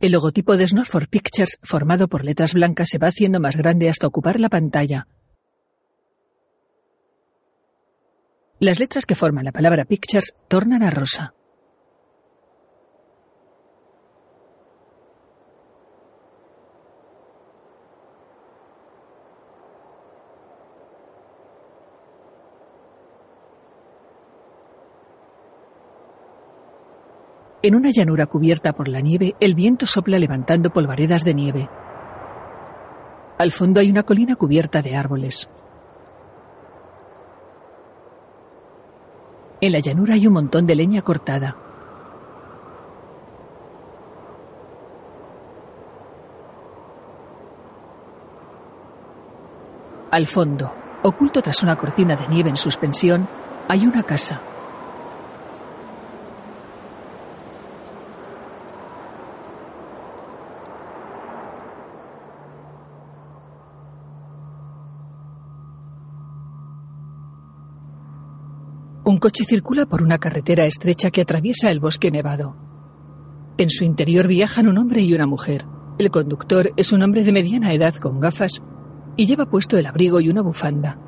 El logotipo de Snorford Pictures, formado por letras blancas, se va haciendo más grande hasta ocupar la pantalla. Las letras que forman la palabra Pictures tornan a rosa. En una llanura cubierta por la nieve, el viento sopla levantando polvaredas de nieve. Al fondo hay una colina cubierta de árboles. En la llanura hay un montón de leña cortada. Al fondo, oculto tras una cortina de nieve en suspensión, hay una casa. Coche circula por una carretera estrecha que atraviesa el bosque nevado. En su interior viajan un hombre y una mujer. El conductor es un hombre de mediana edad con gafas y lleva puesto el abrigo y una bufanda.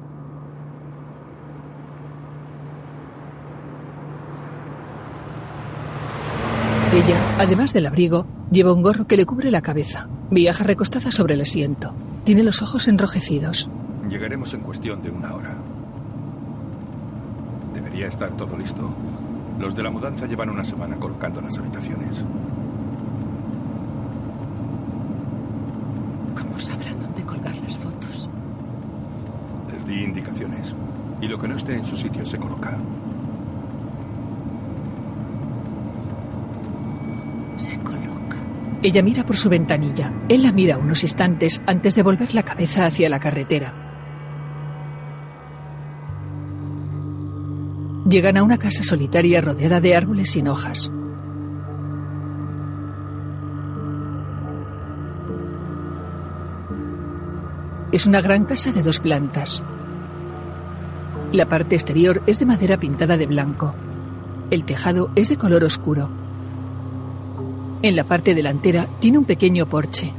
Ella, además del abrigo, lleva un gorro que le cubre la cabeza. Viaja recostada sobre el asiento. Tiene los ojos enrojecidos. Llegaremos en cuestión de una hora. Debería estar todo listo. Los de la mudanza llevan una semana colocando las habitaciones. ¿Cómo sabrán dónde colgar las fotos? Les di indicaciones. Y lo que no esté en su sitio se coloca. Se coloca. Ella mira por su ventanilla. Él la mira unos instantes antes de volver la cabeza hacia la carretera. Llegan a una casa solitaria rodeada de árboles sin hojas. Es una gran casa de dos plantas. La parte exterior es de madera pintada de blanco. El tejado es de color oscuro. En la parte delantera tiene un pequeño porche.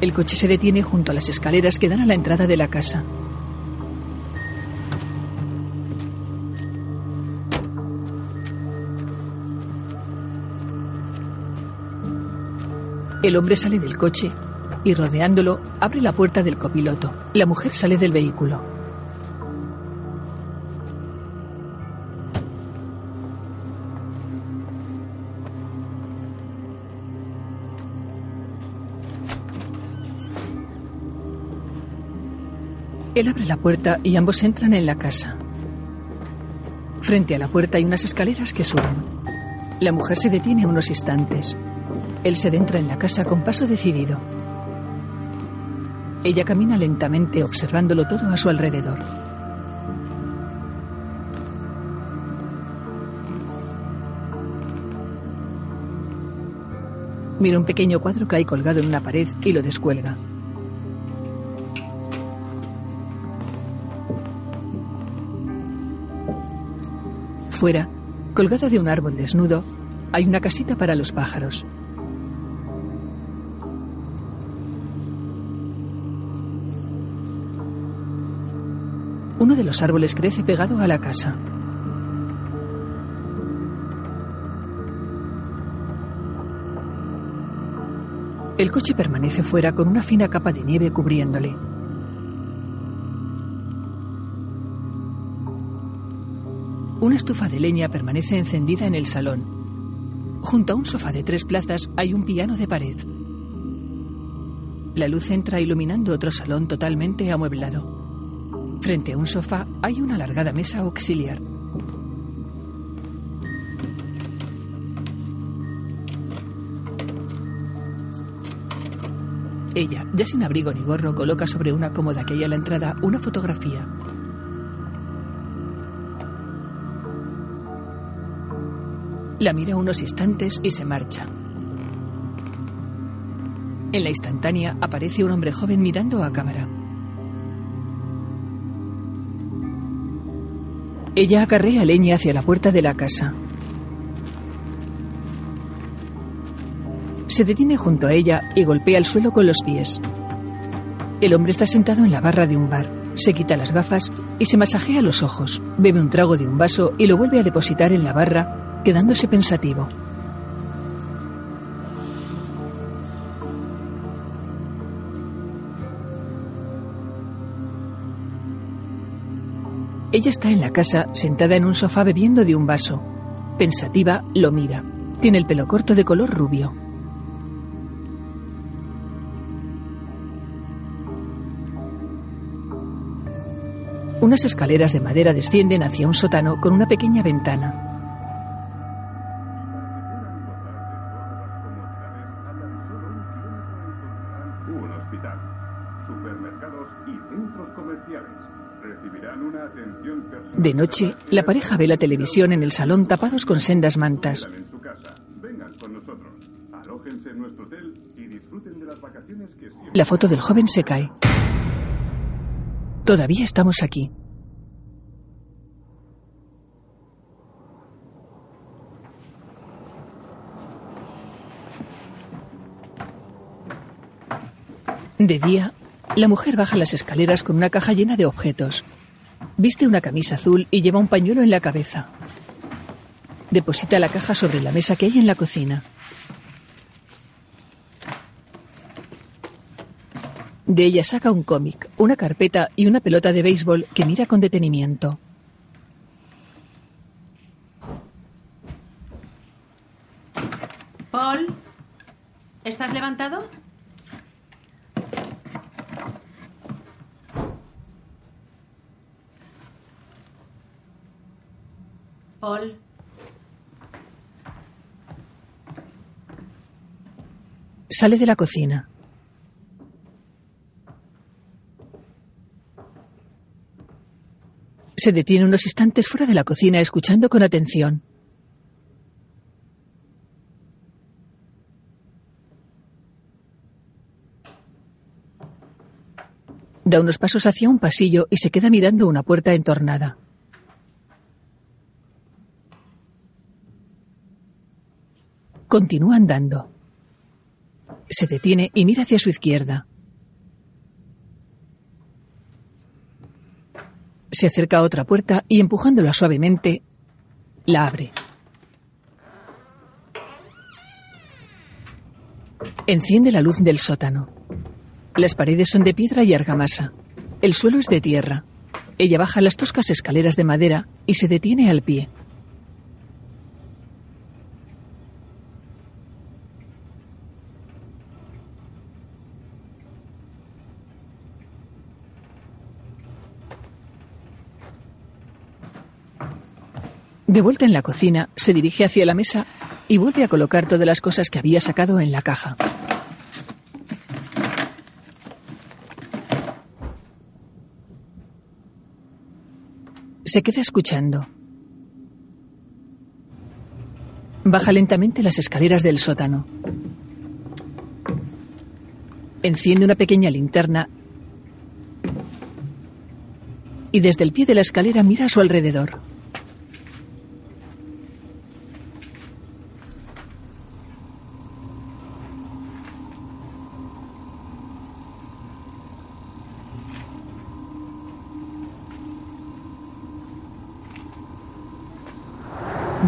El coche se detiene junto a las escaleras que dan a la entrada de la casa. El hombre sale del coche y rodeándolo abre la puerta del copiloto. La mujer sale del vehículo. Él abre la puerta y ambos entran en la casa. Frente a la puerta hay unas escaleras que suben. La mujer se detiene unos instantes. Él se adentra en la casa con paso decidido. Ella camina lentamente observándolo todo a su alrededor. Mira un pequeño cuadro que hay colgado en una pared y lo descuelga. Fuera, colgada de un árbol desnudo, hay una casita para los pájaros. Uno de los árboles crece pegado a la casa. El coche permanece fuera con una fina capa de nieve cubriéndole. Una estufa de leña permanece encendida en el salón. Junto a un sofá de tres plazas hay un piano de pared. La luz entra iluminando otro salón totalmente amueblado. Frente a un sofá hay una alargada mesa auxiliar. Ella, ya sin abrigo ni gorro, coloca sobre una cómoda que hay a la entrada una fotografía. La mira unos instantes y se marcha. En la instantánea aparece un hombre joven mirando a cámara. Ella acarrea leña hacia la puerta de la casa. Se detiene junto a ella y golpea el suelo con los pies. El hombre está sentado en la barra de un bar. Se quita las gafas y se masajea los ojos. Bebe un trago de un vaso y lo vuelve a depositar en la barra, quedándose pensativo. Ella está en la casa, sentada en un sofá bebiendo de un vaso. Pensativa, lo mira. Tiene el pelo corto de color rubio. Unas escaleras de madera descienden hacia un sótano con una pequeña ventana. De noche, la pareja ve la televisión en el salón tapados con sendas mantas. La foto del joven se cae. Todavía estamos aquí. De día, la mujer baja las escaleras con una caja llena de objetos. Viste una camisa azul y lleva un pañuelo en la cabeza. Deposita la caja sobre la mesa que hay en la cocina. De ella saca un cómic, una carpeta y una pelota de béisbol que mira con detenimiento. Paul, ¿estás levantado? Paul, Sale de la cocina. Se detiene unos instantes fuera de la cocina escuchando con atención. Da unos pasos hacia un pasillo y se queda mirando una puerta entornada. Continúa andando. Se detiene y mira hacia su izquierda. Se acerca a otra puerta y empujándola suavemente, la abre. Enciende la luz del sótano. Las paredes son de piedra y argamasa. El suelo es de tierra. Ella baja las toscas escaleras de madera y se detiene al pie. De vuelta en la cocina, se dirige hacia la mesa y vuelve a colocar todas las cosas que había sacado en la caja. Se queda escuchando. Baja lentamente las escaleras del sótano. Enciende una pequeña linterna y desde el pie de la escalera mira a su alrededor.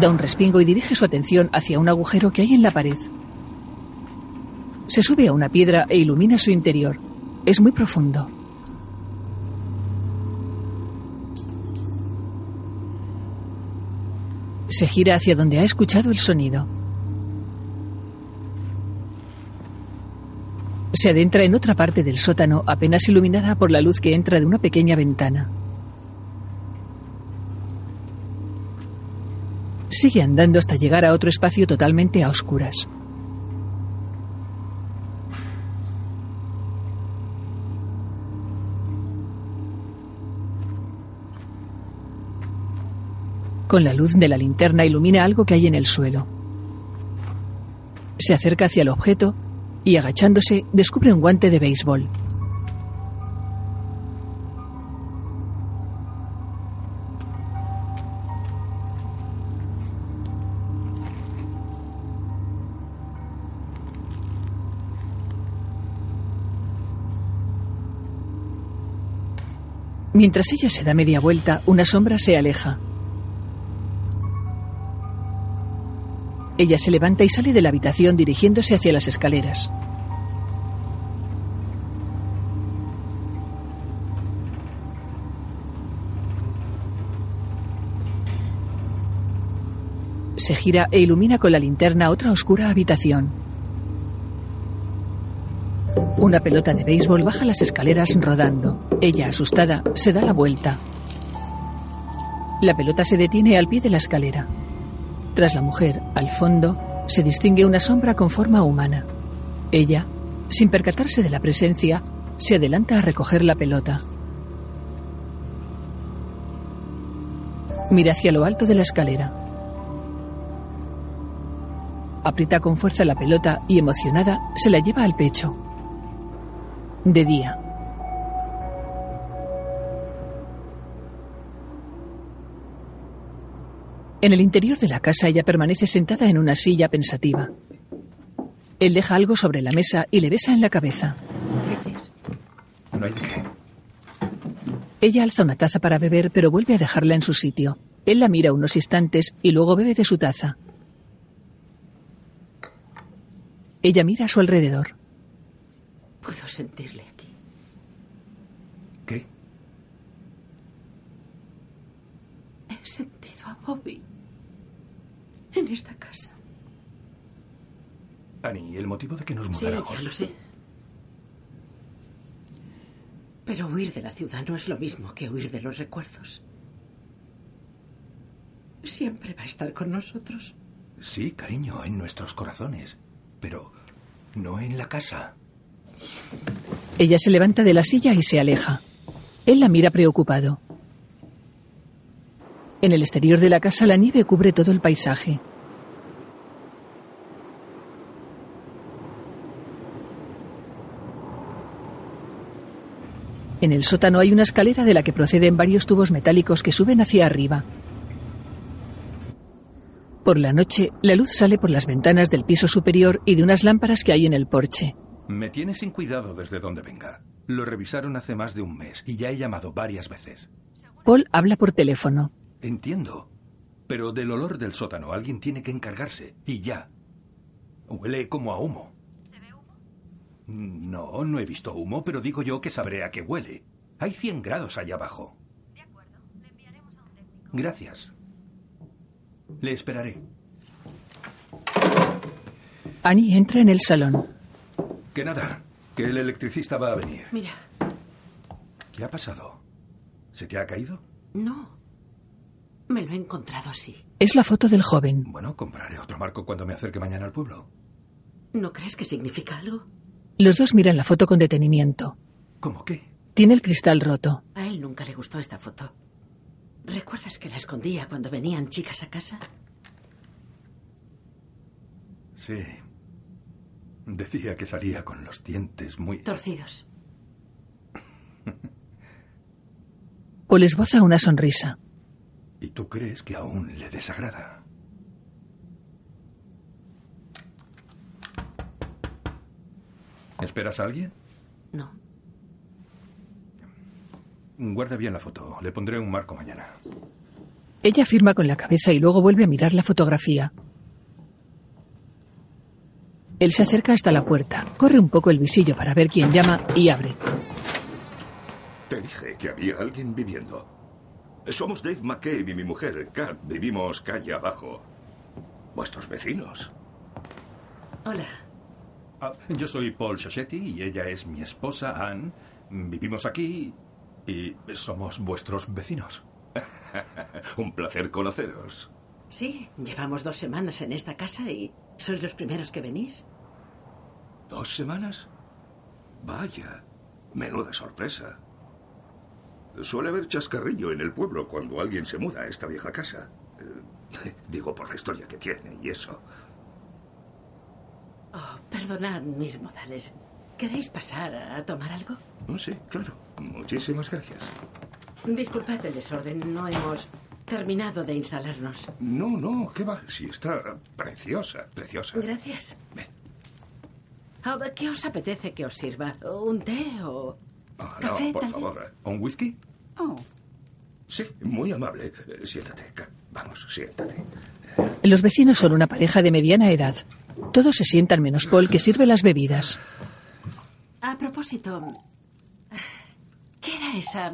Da un respingo y dirige su atención hacia un agujero que hay en la pared. Se sube a una piedra e ilumina su interior. Es muy profundo. Se gira hacia donde ha escuchado el sonido. Se adentra en otra parte del sótano apenas iluminada por la luz que entra de una pequeña ventana. Sigue andando hasta llegar a otro espacio totalmente a oscuras. Con la luz de la linterna ilumina algo que hay en el suelo. Se acerca hacia el objeto y agachándose descubre un guante de béisbol. Mientras ella se da media vuelta, una sombra se aleja. Ella se levanta y sale de la habitación dirigiéndose hacia las escaleras. Se gira e ilumina con la linterna otra oscura habitación. Una pelota de béisbol baja las escaleras rodando. Ella, asustada, se da la vuelta. La pelota se detiene al pie de la escalera. Tras la mujer, al fondo, se distingue una sombra con forma humana. Ella, sin percatarse de la presencia, se adelanta a recoger la pelota. Mira hacia lo alto de la escalera. Aprieta con fuerza la pelota y, emocionada, se la lleva al pecho. De día. En el interior de la casa ella permanece sentada en una silla pensativa. Él deja algo sobre la mesa y le besa en la cabeza. No hay qué. Ella alza una taza para beber, pero vuelve a dejarla en su sitio. Él la mira unos instantes y luego bebe de su taza. Ella mira a su alrededor. Puedo sentirle aquí. ¿Qué? He sentido a Bobby en esta casa. Annie, el motivo de que nos Sí, mudáramos. ya lo sé. Pero huir de la ciudad no es lo mismo que huir de los recuerdos. Siempre va a estar con nosotros. Sí, cariño, en nuestros corazones. Pero no en la casa. Ella se levanta de la silla y se aleja. Él la mira preocupado. En el exterior de la casa la nieve cubre todo el paisaje. En el sótano hay una escalera de la que proceden varios tubos metálicos que suben hacia arriba. Por la noche, la luz sale por las ventanas del piso superior y de unas lámparas que hay en el porche. Me tiene sin cuidado desde donde venga. Lo revisaron hace más de un mes y ya he llamado varias veces. Paul habla por teléfono. Entiendo. Pero del olor del sótano alguien tiene que encargarse. Y ya. Huele como a humo. ¿Se ve humo? No, no he visto humo, pero digo yo que sabré a qué huele. Hay 100 grados allá abajo. De acuerdo. Le enviaremos a un técnico. Gracias. Le esperaré. Annie entra en el salón. Que nada, que el electricista va a venir. Mira, ¿Qué ha pasado? ¿Se te ha caído? no. Me lo he encontrado así. Es la foto del joven. Bueno, compraré otro marco cuando me acerque mañana al pueblo. ¿No crees que significa algo? Los dos miran la foto con detenimiento. ¿Cómo qué? Tiene el cristal roto. A él nunca le gustó esta foto. ¿Recuerdas que la escondía cuando venían chicas a casa? Sí. Decía que salía con los dientes muy... Torcidos. Paul esboza una sonrisa. ¿Y tú crees que aún le desagrada? ¿Esperas a alguien? No. Guarda bien la foto. Le pondré un marco mañana. Ella firma con la cabeza y luego vuelve a mirar la fotografía. Él se acerca hasta la puerta, corre un poco el visillo para ver quién llama y abre. Te dije que había alguien viviendo. Somos Dave McCabe y mi mujer, Kat. Vivimos calle abajo. Vuestros vecinos. Hola. Ah, yo soy Paul Shochetti y ella es mi esposa, Anne. Vivimos aquí y somos vuestros vecinos. Un placer conoceros. Sí, llevamos dos semanas en esta casa y sois los primeros que venís. ¿Dos semanas? Vaya, menuda sorpresa. Suele haber chascarrillo en el pueblo cuando alguien se muda a esta vieja casa. Eh, digo por la historia que tiene y eso. Oh, perdonad mis modales. ¿Queréis pasar a tomar algo? Oh, sí, claro. Muchísimas gracias. Disculpad el desorden, no hemos terminado de instalarnos. No, no, ¿qué va? Sí, está preciosa, preciosa. Gracias. Ven. Ah, ¿Qué os apetece que os sirva? ¿Un té o Ah, café, no, por tal vez? favor. ¿Un whisky? Oh. Sí, muy amable. Eh, Siéntate. Vamos, siéntate. Los vecinos son una pareja de mediana edad. Todos se sientan menos Paul, que sirve las bebidas. A propósito, ¿qué era esa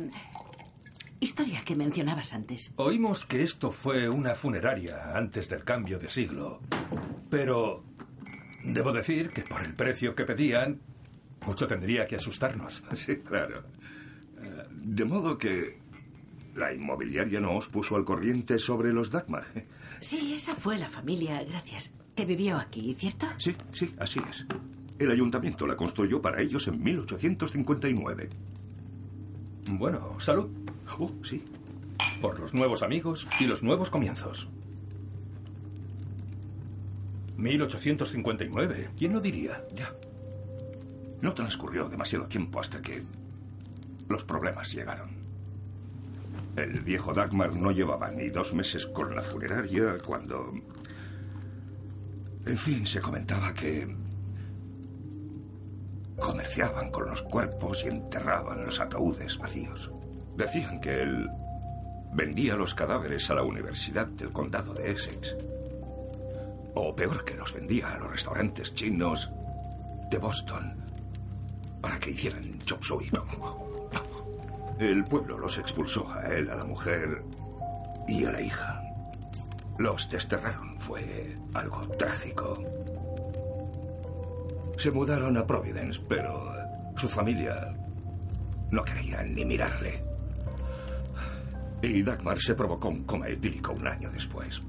historia que mencionabas antes? Oímos que esto fue una funeraria antes del cambio de siglo. Pero debo decir que por el precio que pedían, mucho tendría que asustarnos. Sí, claro. Eh, De modo que la inmobiliaria no os puso al corriente sobre los Dagmar. Sí, esa fue la familia, gracias, que vivió aquí, ¿cierto? Sí, sí, así es. El ayuntamiento la construyó para ellos en 1859. Bueno, salud. Sí. Por los nuevos amigos y los nuevos comienzos. 1859. ¿Quién lo diría? Ya. No transcurrió demasiado tiempo hasta que los problemas llegaron. El viejo Dagmar no llevaba ni dos meses con la funeraria cuando... En fin, se comentaba que comerciaban con los cuerpos y enterraban los ataúdes vacíos. Decían que él vendía los cadáveres a la Universidad del Condado de Essex. O peor, que los vendía a los restaurantes chinos de Boston para que hicieran chop suey. El pueblo los expulsó a él, a la mujer y a la hija. Los desterraron. Fue algo trágico. Se mudaron a Providence, pero su familia no quería ni mirarle. Y Dagmar se provocó un coma etílico un año después.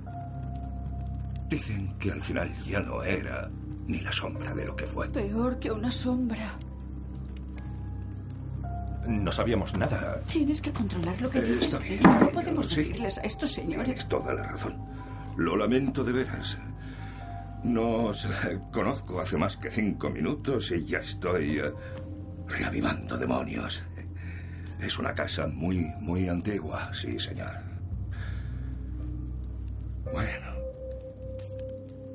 Dicen que al final ya no era ni la sombra de lo que fue. Peor que una sombra. No sabíamos nada. Tienes que controlar lo que Eh, dices. está bien, No cariño, podemos sí. decirles a estos señores. Tienes toda la razón. Lo lamento de veras. No os eh, conozco hace más que cinco minutos y ya estoy eh, reavivando demonios. Es una casa muy, muy antigua, sí, señor. Bueno.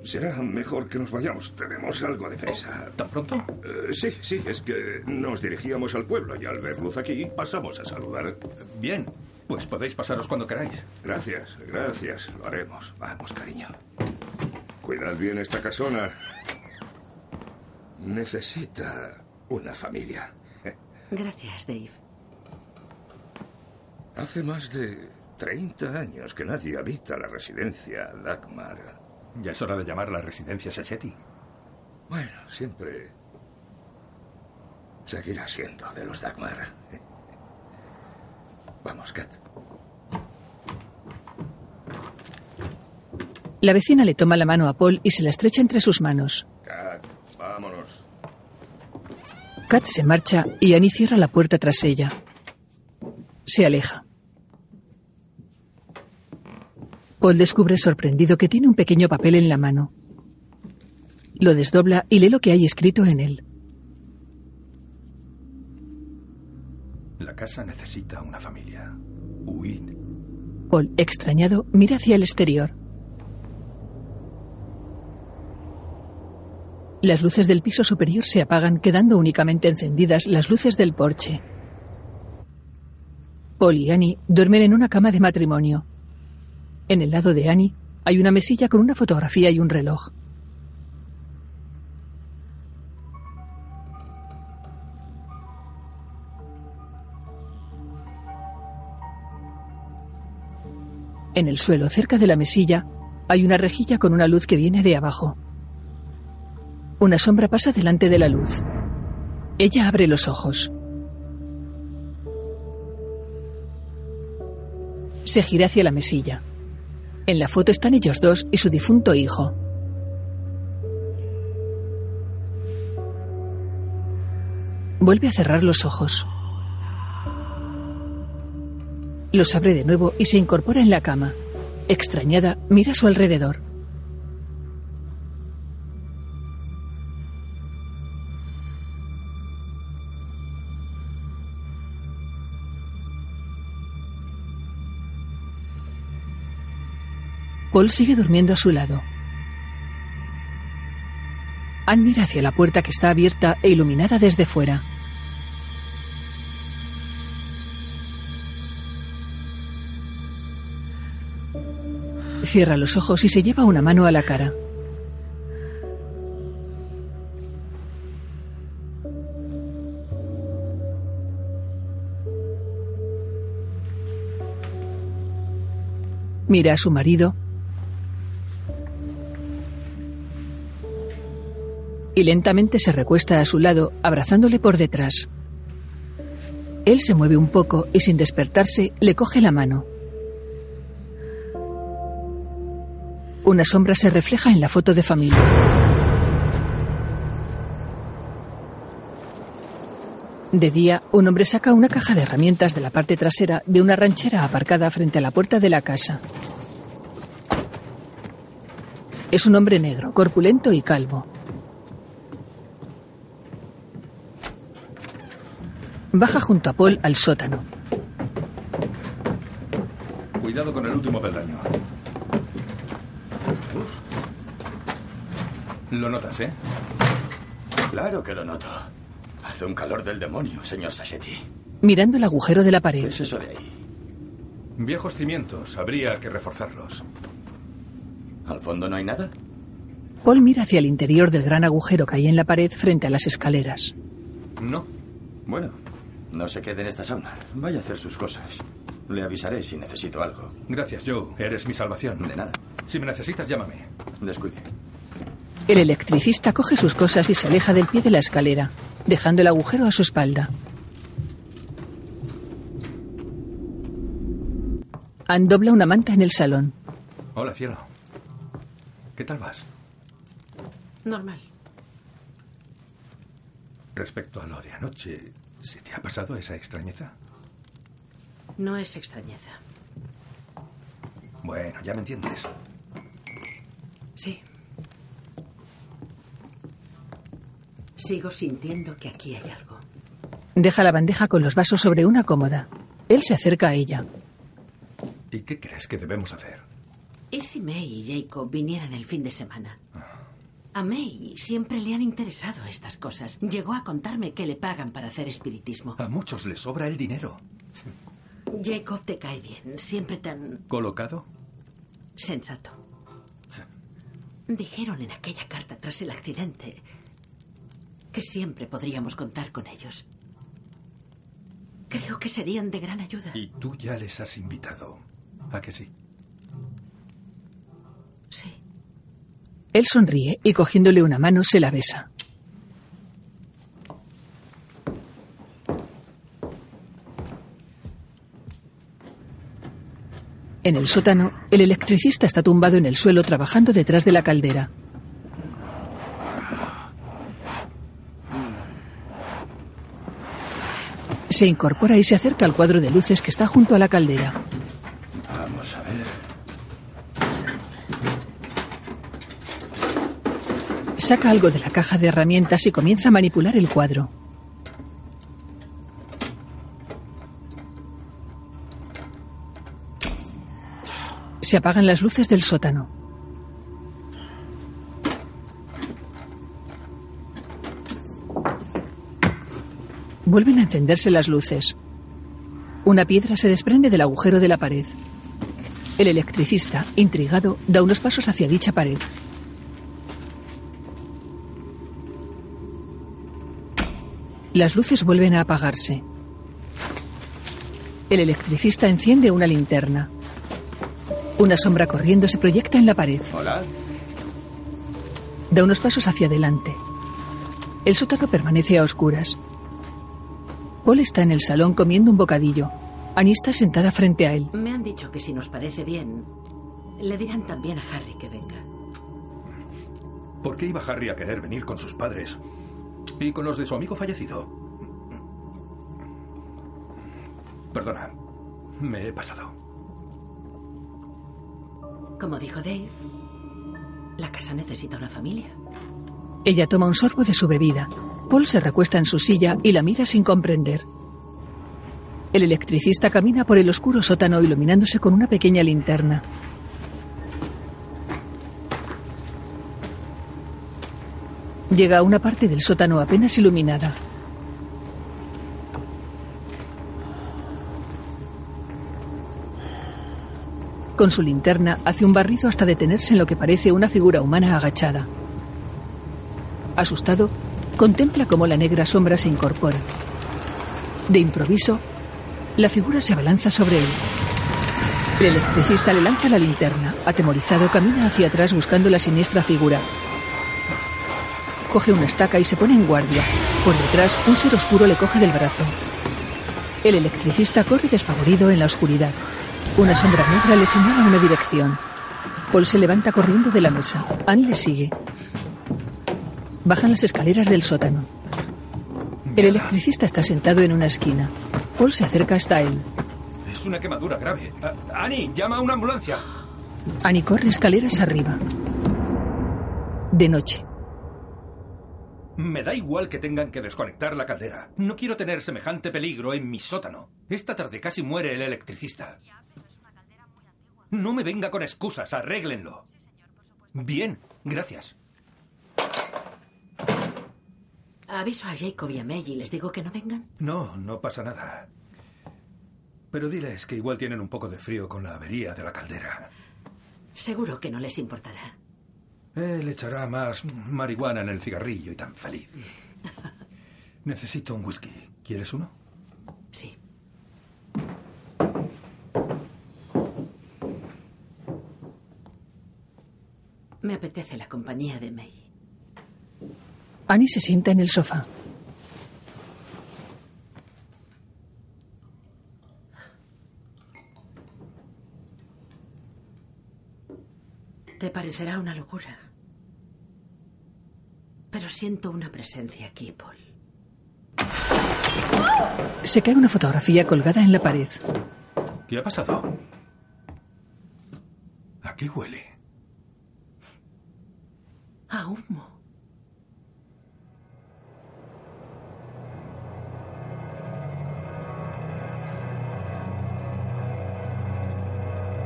Será mejor que nos vayamos. Tenemos algo de prisa. ¿Tan pronto? Eh, sí, sí, es que nos dirigíamos al pueblo y al ver luz aquí pasamos a saludar. Bien, pues podéis pasaros cuando queráis. Gracias, gracias. Lo haremos. Vamos, cariño. Cuidad bien esta casona. Necesita una familia. Gracias, Dave. Hace más de 30 años que nadie habita la residencia Dagmar. Ya es hora de llamar la residencia Sacheti. Bueno, siempre seguirá siendo de los Dagmar. Vamos, Kat. La vecina le toma la mano a Paul y se la estrecha entre sus manos. Kat, vámonos. Kat se marcha y Annie cierra la puerta tras ella. Se aleja. Paul descubre sorprendido que tiene un pequeño papel en la mano. Lo desdobla y lee lo que hay escrito en él. La casa necesita una familia. Huid. Paul, extrañado, mira hacia el exterior. Las luces del piso superior se apagan, quedando únicamente encendidas las luces del porche. Paul y Annie duermen en una cama de matrimonio. En el lado de Annie hay una mesilla con una fotografía y un reloj. En el suelo, cerca de la mesilla, hay una rejilla con una luz que viene de abajo. Una sombra pasa delante de la luz. Ella abre los ojos. Se gira hacia la mesilla. En la foto están ellos dos y su difunto hijo. Vuelve a cerrar los ojos. Los abre de nuevo y se incorpora en la cama. Extrañada, mira a su alrededor. Paul sigue durmiendo a su lado. Ann mira hacia la puerta que está abierta e iluminada desde fuera. Cierra los ojos y se lleva una mano a la cara. Mira a su marido y lentamente se recuesta a su lado, abrazándole por detrás. Él se mueve un poco y sin despertarse le coge la mano. Una sombra se refleja en la foto de familia. De día, un hombre saca una caja de herramientas de la parte trasera de una ranchera aparcada frente a la puerta de la casa. Es un hombre negro, corpulento y calvo. Baja junto a Paul al sótano. Cuidado con el último peldaño. Lo notas, ¿eh? Claro que lo noto. Hace un calor del demonio, señor Sassetti. Mirando el agujero de la ¿Qué pared. es eso de ahí? Viejos cimientos, habría que reforzarlos. ¿Al fondo no hay nada? Paul mira hacia el interior del gran agujero que hay en la pared frente a las escaleras. No. Bueno, no se quede en esta sauna. Vaya a hacer sus cosas. Le avisaré si necesito algo. Gracias, Joe. Eres mi salvación. De nada. Si me necesitas, llámame. Descuide. El electricista coge sus cosas y se aleja del pie de la escalera, dejando el agujero a su espalda. Ann dobla una manta en el salón. Hola, cielo. ¿Qué tal vas? Normal. Respecto a lo de anoche, ¿se te ha pasado esa extrañeza? No es extrañeza. Bueno, ya me entiendes. Sí. Sigo sintiendo que aquí hay algo. Deja la bandeja con los vasos sobre una cómoda. Él se acerca a ella. ¿Y qué crees que debemos hacer? ¿Y si May y Jacob vinieran el fin de semana? A May siempre le han interesado estas cosas. Llegó a contarme que le pagan para hacer espiritismo. A muchos les sobra el dinero. Jacob te cae bien, siempre tan ¿Colocado? sensato. Dijeron en aquella carta tras el accidente que siempre podríamos contar con ellos. Creo que serían de gran ayuda. Y tú ya les has invitado. ¿A que sí? Sí. Él sonríe y cogiéndole una mano se la besa. En el sótano, el electricista está tumbado en el suelo trabajando detrás de la caldera. Se incorpora y se acerca al cuadro de luces que está junto a la caldera. Vamos a ver. Saca algo de la caja de herramientas y comienza a manipular el cuadro. Se apagan las luces del sótano. Vuelven a encenderse las luces. Una piedra se desprende del agujero de la pared. El electricista, intrigado, da unos pasos hacia dicha pared. Las luces vuelven a apagarse. El electricista enciende una linterna. Una sombra corriendo se proyecta en la pared. Hola. Da unos pasos hacia adelante. El sótano permanece a oscuras. Paul está en el salón comiendo un bocadillo. Annie está sentada frente a él. Me han dicho que si nos parece bien, le dirán también a Harry que venga. ¿Por qué iba Harry a querer venir con sus padres? ¿Y con los de su amigo fallecido? Perdona, me he pasado. Como dijo Dave, la casa necesita una familia. Ella toma un sorbo de su bebida. Paul se recuesta en su silla y la mira sin comprender. El electricista camina por el oscuro sótano iluminándose con una pequeña linterna. Llega a una parte del sótano apenas iluminada. Con su linterna hace un barrido hasta detenerse en lo que parece una figura humana agachada. Asustado, contempla cómo la negra sombra se incorpora. De improviso, la figura se abalanza sobre él. El electricista le lanza la linterna. Atemorizado, camina hacia atrás buscando la siniestra figura. Coge una estaca y se pone en guardia. Por detrás, un ser oscuro le coge del brazo. El electricista corre despavorido en la oscuridad. Una sombra negra le señala una dirección. Paul se levanta corriendo de la mesa. Anne le sigue. Bajan las escaleras del sótano. El electricista está sentado en una esquina. Paul se acerca hasta él. Es una quemadura grave. Ah, Annie, llama a una ambulancia. Annie corre escaleras arriba. De noche. Me da igual que tengan que desconectar la caldera. No quiero tener semejante peligro en mi sótano. Esta tarde casi muere el electricista. No me venga con excusas, arréglenlo. Bien, gracias. Aviso a Jacob y a May y les digo que no vengan. No, no pasa nada. Pero diles que igual tienen un poco de frío con la avería de la caldera. Seguro que no les importará. Él echará más marihuana en el cigarrillo y tan feliz. Necesito un whisky. ¿Quieres uno? Sí. Me apetece la compañía de May. Annie se sienta en el sofá. Te parecerá una locura. Pero siento una presencia aquí, Paul. Se cae una fotografía colgada en la pared. ¿Qué ha pasado? ¿A qué huele? A humo.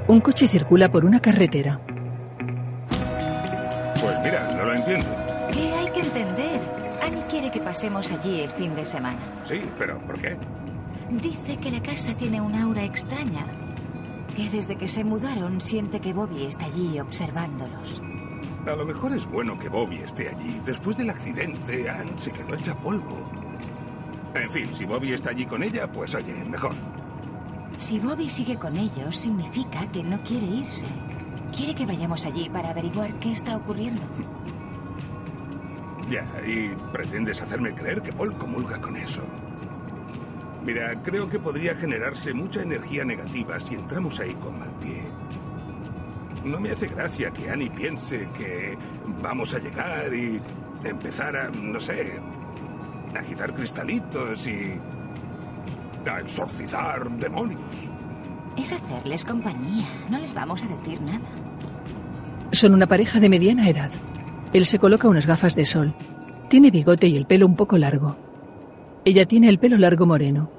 Un coche circula por una carretera. Pues mira, no lo entiendo. Pasemos allí el fin de semana. Sí, pero ¿por qué? Dice que la casa tiene un aura extraña. Que desde que se mudaron siente que Bobby está allí observándolos. A lo mejor es bueno que Bobby esté allí. Después del accidente, Anne se quedó hecha polvo. En fin, si Bobby está allí con ella, pues oye, mejor. Si Bobby sigue con ellos, significa que no quiere irse. Quiere que vayamos allí para averiguar qué está ocurriendo. Ya, y pretendes hacerme creer que Paul comulga con eso. Mira, creo que podría generarse mucha energía negativa si entramos ahí con mal pie. No me hace gracia que Annie piense que vamos a llegar y empezar a, no sé, a agitar cristalitos y a exorcizar demonios. Es hacerles compañía. No les vamos a decir nada. Son una pareja de mediana edad. Él se coloca unas gafas de sol. Tiene bigote y el pelo un poco largo. Ella tiene el pelo largo moreno.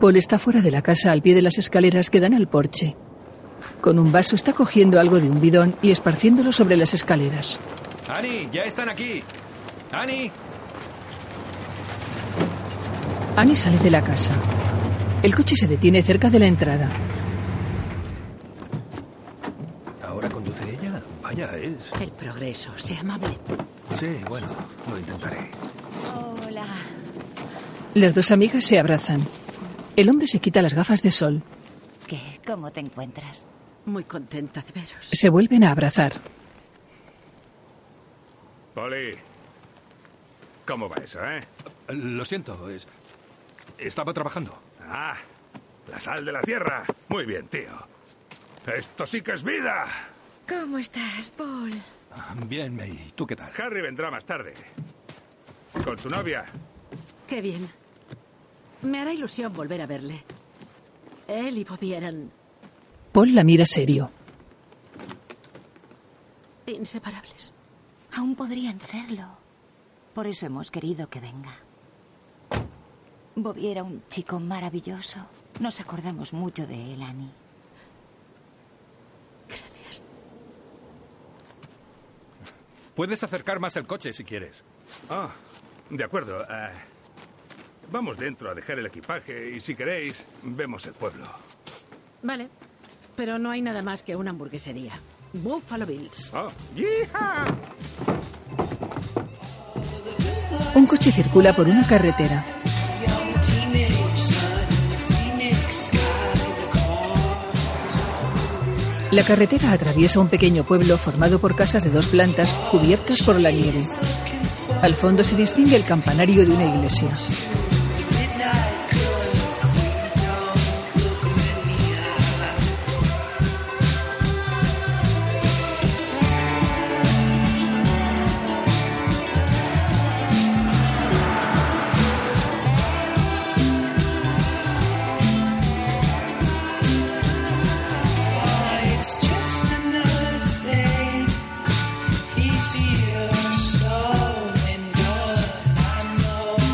Paul está fuera de la casa al pie de las escaleras que dan al porche. Con un vaso está cogiendo algo de un bidón y esparciéndolo sobre las escaleras. Annie, ya están aquí. Annie. Annie sale de la casa. El coche se detiene cerca de la entrada. ¿Ahora conduce ella? Vaya, es. El progreso, sea amable. Sí, bueno, lo intentaré. Hola. Las dos amigas se abrazan. El hombre se quita las gafas de sol. ¿Qué? ¿Cómo te encuentras? Muy contenta de veros. Se vuelven a abrazar. Polly, ¿cómo va eso, eh? Lo siento, es. Estaba trabajando. Ah, la sal de la tierra. Muy bien, tío. Esto sí que es vida. ¿Cómo estás, Paul? Bien, May. ¿Tú qué tal? Harry vendrá más tarde. Con su novia. Qué bien. Me hará ilusión volver a verle. Él y Bobby eran Paul la mira serio. inseparables. Aún podrían serlo. Por eso hemos querido que venga. Bobby era un chico maravilloso. Nos acordamos mucho de él, Annie. Gracias. Puedes acercar más el coche si quieres. Ah, de acuerdo. eh, vamos dentro a dejar el equipaje y si queréis, vemos el pueblo. Vale. Pero no hay nada más que una hamburguesería. Buffalo Bills. ¡Ah! ¡Yija! Un coche circula por una carretera. La carretera atraviesa un pequeño pueblo formado por casas de dos plantas cubiertas por la nieve. Al fondo se distingue el campanario de una iglesia.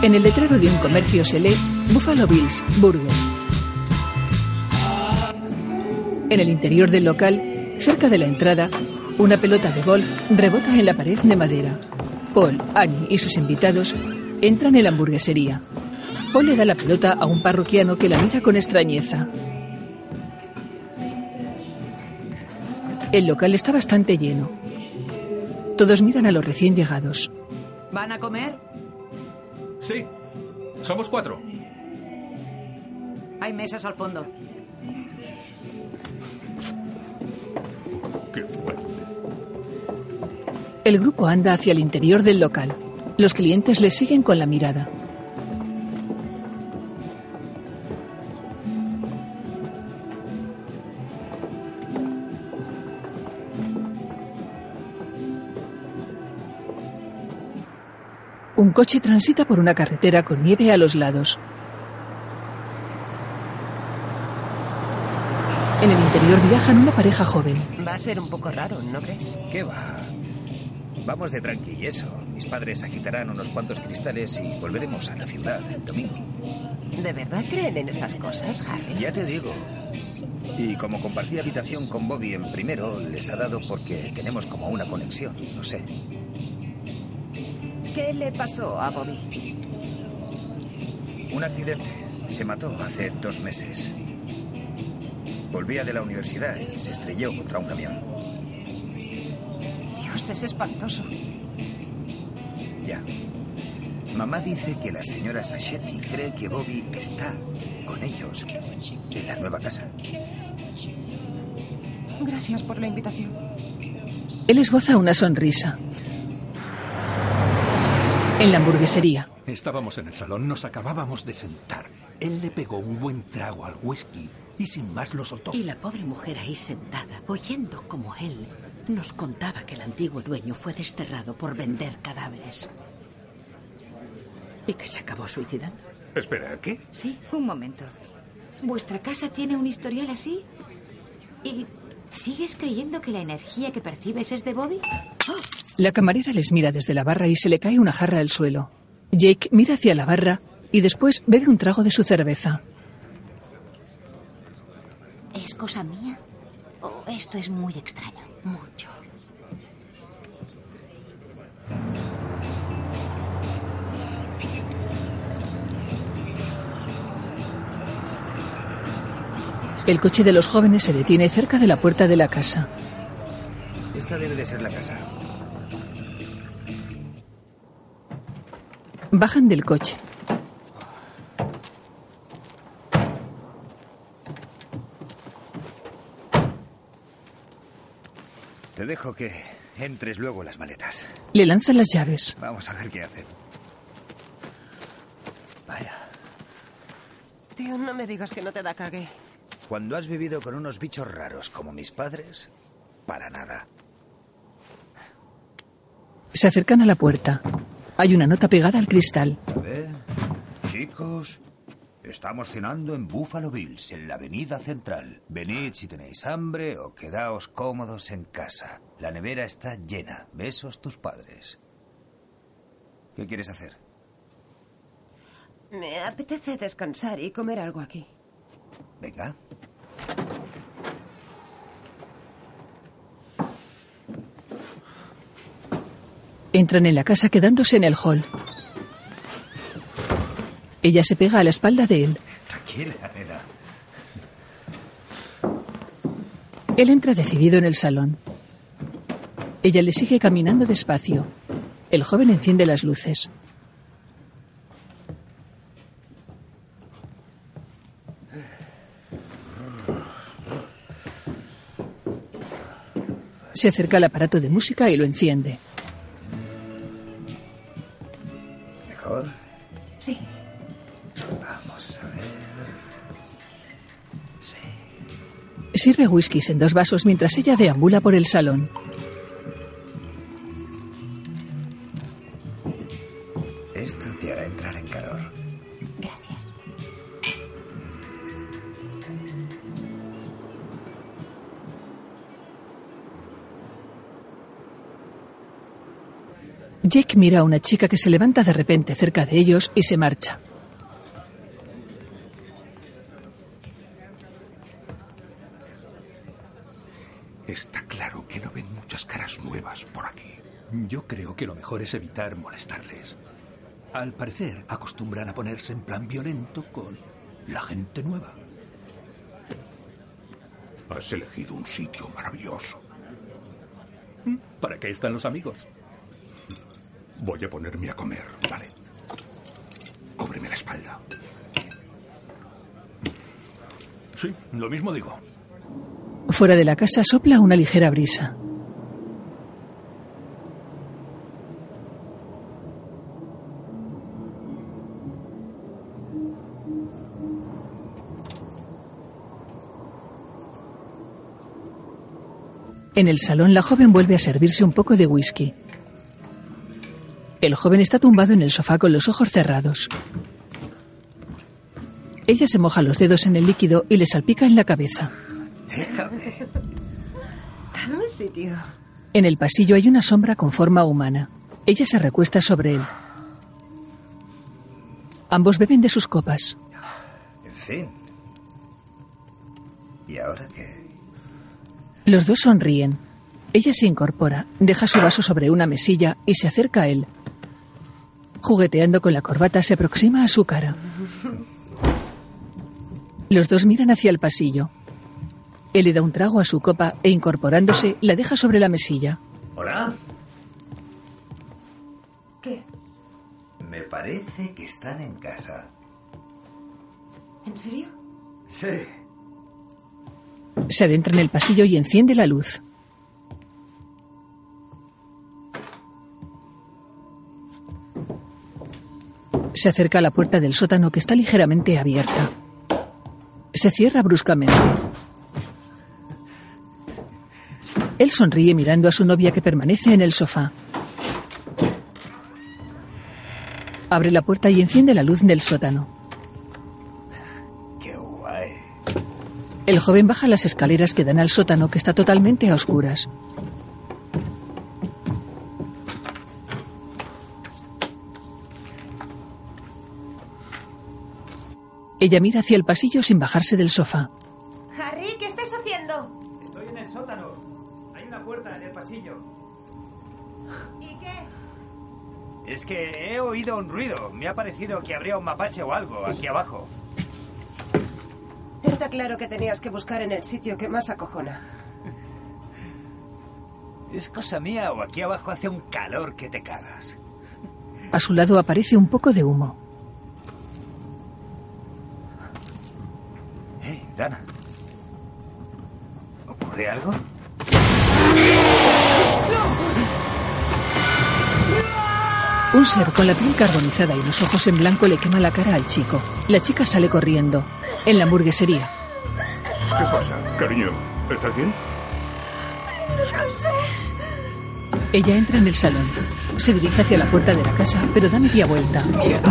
En el letrero de un comercio se lee Buffalo Bills Burger. En el interior del local, cerca de la entrada, una pelota de golf rebota en la pared de madera. Paul, Annie y sus invitados entran en la hamburguesería. Paul le da la pelota a un parroquiano que la mira con extrañeza. El local está bastante lleno. Todos miran a los recién llegados. ¿Van a comer? Sí. Somos cuatro. Hay mesas al fondo. ¡Qué fuerte! El grupo anda hacia el interior del local. Los clientes le siguen con la mirada. Un coche transita por una carretera con nieve a los lados. En el interior viajan una pareja joven. Va a ser un poco raro, ¿no crees? ¿Qué va? Vamos de tranqui y eso. Mis padres agitarán unos cuantos cristales y volveremos a la ciudad el domingo. ¿De verdad creen en esas cosas, Harry? Ya te digo. Y como compartí habitación con Bobby en primero, les ha dado porque tenemos como una conexión, no sé. ¿Qué le pasó a Bobby? Un accidente. Se mató hace dos meses. Volvía de la universidad y se estrelló contra un camión. Dios, es espantoso. Ya. Mamá dice que la señora Sachetti cree que Bobby está con ellos en la nueva casa. Gracias por la invitación. Él esboza una sonrisa. En la hamburguesería. Estábamos en el salón, nos acabábamos de sentar. Él le pegó un buen trago al whisky y sin más lo soltó. Y la pobre mujer ahí sentada, oyendo como él nos contaba que el antiguo dueño fue desterrado por vender cadáveres. Y que se acabó suicidando. Espera, ¿qué? Sí. Un momento. ¿Vuestra casa tiene un historial así? ¿Y sigues creyendo que la energía que percibes es de Bobby? La camarera les mira desde la barra y se le cae una jarra al suelo. Jake mira hacia la barra y después bebe un trago de su cerveza. ¿Es cosa mía? ¿O esto es muy extraño? Mucho. El coche de los jóvenes se detiene cerca de la puerta de la casa. Esta debe de ser la casa. Bajan del coche. Te dejo que entres luego en las maletas. Le lanzan las llaves. Vamos a ver qué hacen. Vaya. Tío, no me digas que no te da cague. Cuando has vivido con unos bichos raros como mis padres, para nada. Se acercan a la puerta. Hay una nota pegada al cristal. A ver. Chicos, estamos cenando en Buffalo Bills, en la avenida central. Venid si tenéis hambre o quedaos cómodos en casa. La nevera está llena. Besos tus padres. ¿Qué quieres hacer? Me apetece descansar y comer algo aquí. Venga. Entran en la casa quedándose en el hall. Ella se pega a la espalda de él. Tranquila, nena. Él entra decidido en el salón. Ella le sigue caminando despacio. El joven enciende las luces. Se acerca al aparato de música y lo enciende. Sí. Vamos a ver. Sirve whiskies en dos vasos mientras ella deambula por el salón. Jake mira a una chica que se levanta de repente cerca de ellos y se marcha. Está claro que no ven muchas caras nuevas por aquí. Yo creo que lo mejor es evitar molestarles. Al parecer, acostumbran a ponerse en plan violento con la gente nueva. Has elegido un sitio maravilloso. ¿Para qué están los amigos? Voy a ponerme a comer, ¿vale? Cúbreme la espalda. Sí, lo mismo digo. Fuera de la casa sopla una ligera brisa. En el salón la joven vuelve a servirse un poco de whisky. El joven está tumbado en el sofá con los ojos cerrados. Ella se moja los dedos en el líquido y le salpica en la cabeza. Déjame. Dame sitio. En el pasillo hay una sombra con forma humana. Ella se recuesta sobre él. Ambos beben de sus copas. En fin. ¿Y ahora qué? Los dos sonríen. Ella se incorpora, deja su vaso sobre una mesilla y se acerca a él. Jugueteando con la corbata, se aproxima a su cara. Los dos miran hacia el pasillo. Él le da un trago a su copa e incorporándose, la deja sobre la mesilla. ¿Hola? ¿Qué? Me parece que están en casa. ¿En serio? Sí. Se adentra en el pasillo y enciende la luz. Se acerca a la puerta del sótano que está ligeramente abierta. Se cierra bruscamente. Él sonríe mirando a su novia que permanece en el sofá. Abre la puerta y enciende la luz del sótano. Qué guay. El joven baja las escaleras que dan al sótano que está totalmente a oscuras. Ella mira hacia el pasillo sin bajarse del sofá. Harry, ¿qué estás haciendo? Estoy en el sótano. Hay una puerta en el pasillo. ¿Y qué? Es que he oído un ruido. Me ha parecido que habría un mapache o algo aquí abajo. Está claro que tenías que buscar en el sitio que más acojona. ¿Es cosa mía o aquí abajo hace un calor que te cagas? A su lado aparece un poco de humo. ¿Ocurre algo? Un ser con la piel carbonizada y los ojos en blanco le quema la cara al chico. La chica sale corriendo. En la hamburguesería. ¿Qué pasa? Cariño, ¿estás bien? No sé. Ella entra en el salón. Se dirige hacia la puerta de la casa, pero da media vuelta.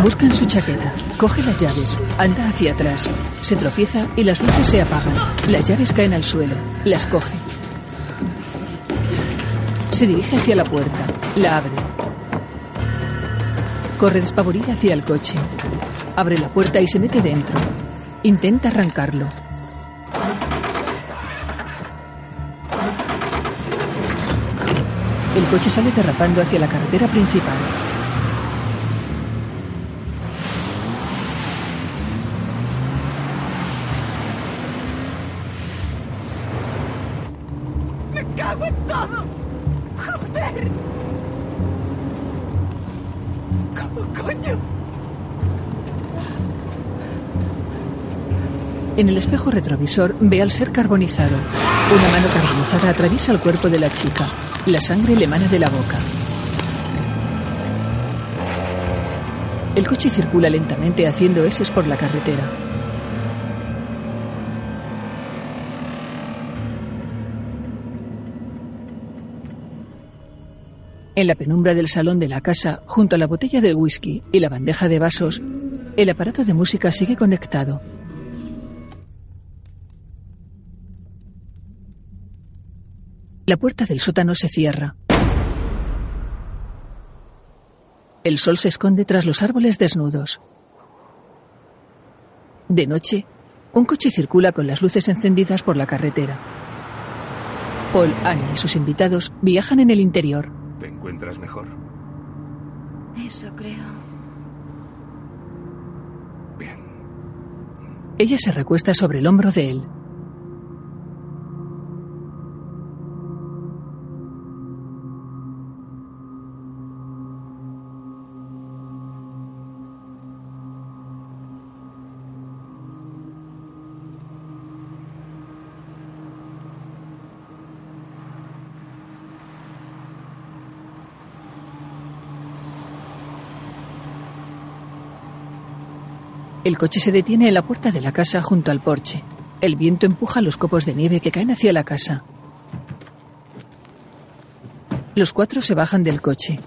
Busca en su chaqueta. Coge las llaves. Anda hacia atrás. Se tropieza y las luces se apagan. Las llaves caen al suelo. Las coge. Se dirige hacia la puerta. La abre. Corre despavorida hacia el coche. Abre la puerta y se mete dentro. Intenta arrancarlo. El coche sale derrapando hacia la carretera principal. ¡Me cago en todo! ¡Joder! ¿Cómo coño? En el espejo retrovisor ve al ser carbonizado. Una mano carbonizada atraviesa el cuerpo de la chica. La sangre le emana de la boca. El coche circula lentamente haciendo eses por la carretera. En la penumbra del salón de la casa, junto a la botella de whisky y la bandeja de vasos, el aparato de música sigue conectado. La puerta del sótano se cierra. El sol se esconde tras los árboles desnudos. De noche, un coche circula con las luces encendidas por la carretera. Paul, Annie y sus invitados viajan en el interior. ¿Te encuentras mejor? Eso creo. Ella se recuesta sobre el hombro de él. El coche se detiene en la puerta de la casa junto al porche. El viento empuja los copos de nieve que caen hacia la casa. Los cuatro se bajan del coche.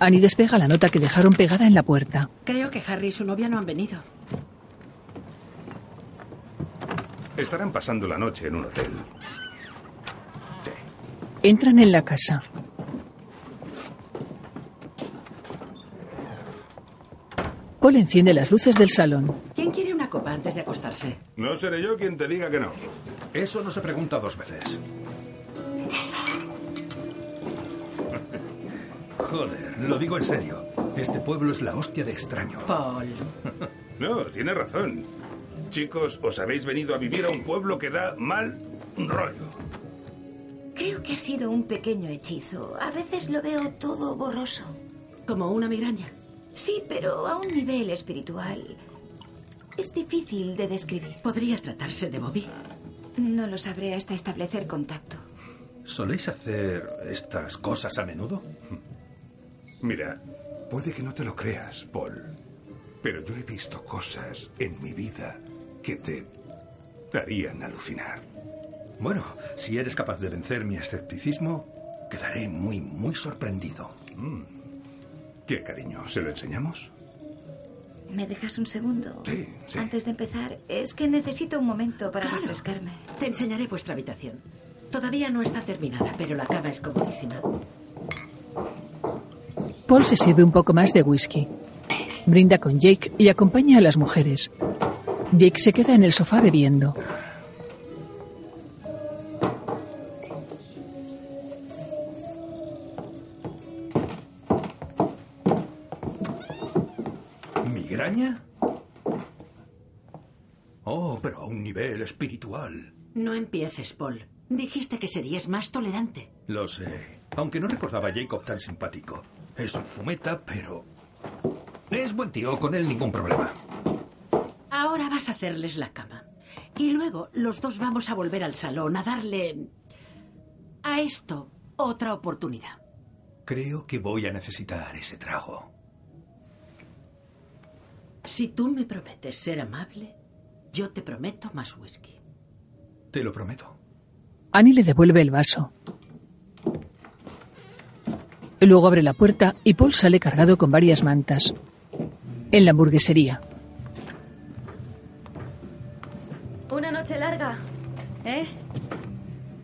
Annie despega la nota que dejaron pegada en la puerta. Creo que Harry y su novia no han venido. Estarán pasando la noche en un hotel. Entran en la casa. Paul enciende las luces del salón. ¿Quién quiere una copa antes de acostarse? No seré yo quien te diga que no. Eso no se pregunta dos veces. Joder, lo digo en serio. Este pueblo es la hostia de extraño. Paul. No, tiene razón. Chicos, os habéis venido a vivir a un pueblo que da mal rollo. Creo que ha sido un pequeño hechizo. A veces lo veo todo borroso. Como una migraña. Sí, pero a un nivel espiritual. Es difícil de describir. Podría tratarse de Bobby. No lo sabré hasta establecer contacto. ¿Soléis hacer estas cosas a menudo? Mira, puede que no te lo creas, Paul, pero yo he visto cosas en mi vida que te harían alucinar. Bueno, si eres capaz de vencer mi escepticismo, quedaré muy, muy sorprendido. Mm. ¿Qué cariño? ¿Se lo enseñamos? ¿Me dejas un segundo? Sí, sí. Antes de empezar, es que necesito un momento para Claro. refrescarme. Te enseñaré vuestra habitación. Todavía no está terminada, pero la cama es comodísima. Paul se sirve un poco más de whisky. Brinda con Jake y acompaña a las mujeres. Jake se queda en el sofá bebiendo. ¿Migraña? Oh, pero a un nivel espiritual. No empieces, Paul. Dijiste que serías más tolerante. Lo sé. Aunque no recordaba a Jacob tan simpático. Es un fumeta, pero... Es buen tío, con él ningún problema. Ahora vas a hacerles la cama. Y luego los dos vamos a volver al salón a darle a esto otra oportunidad. Creo que voy a necesitar ese trago. Si tú me prometes ser amable, yo te prometo más whisky. Te lo prometo. Annie le devuelve el vaso. Luego abre la puerta y Paul sale cargado con varias mantas. En la hamburguesería. Una noche larga, ¿eh?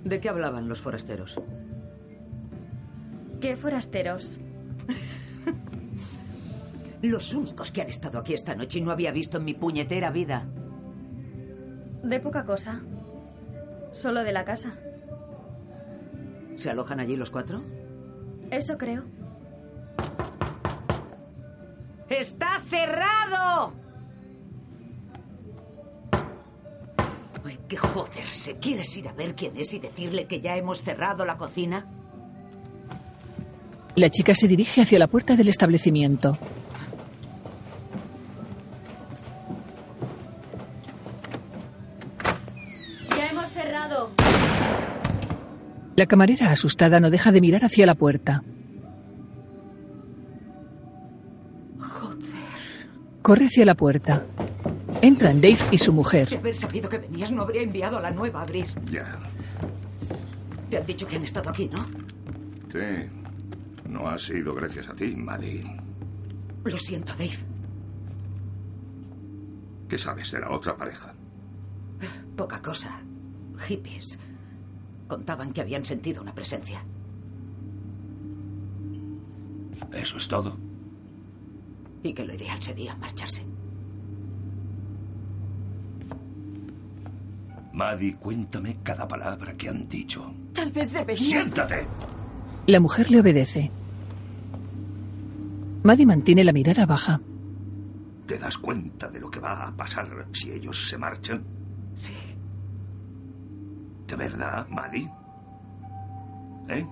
¿De qué hablaban los forasteros? ¿Qué forasteros? Los únicos que han estado aquí esta noche y no había visto en mi puñetera vida. De poca cosa. Solo de la casa. ¿Se alojan allí los cuatro? Eso creo. ¡Está cerrado! Ay, qué joderse. ¿Quieres ir a ver quién es y decirle que ya hemos cerrado la cocina? La chica se dirige hacia la puerta del establecimiento. La camarera asustada no deja de mirar hacia la puerta. Corre hacia la puerta. Entran Dave y su mujer. De haber sabido que venías, no habría enviado a la nueva a abrir. Ya. Te han dicho que han estado aquí, ¿no? Sí. No ha sido gracias a ti, Maddie. Lo siento, Dave. ¿Qué sabes de la otra pareja? Poca cosa. Hippies. Contaban que habían sentido una presencia. ¿Eso es todo? Y que lo ideal sería marcharse. Maddie, cuéntame cada palabra que han dicho. Tal vez deberías... ¡Siéntate! La mujer le obedece. Maddie mantiene la mirada baja. ¿Te das cuenta de lo que va a pasar si ellos se marchan? Sí. ¿De verdad, Maddie? ¿Eh?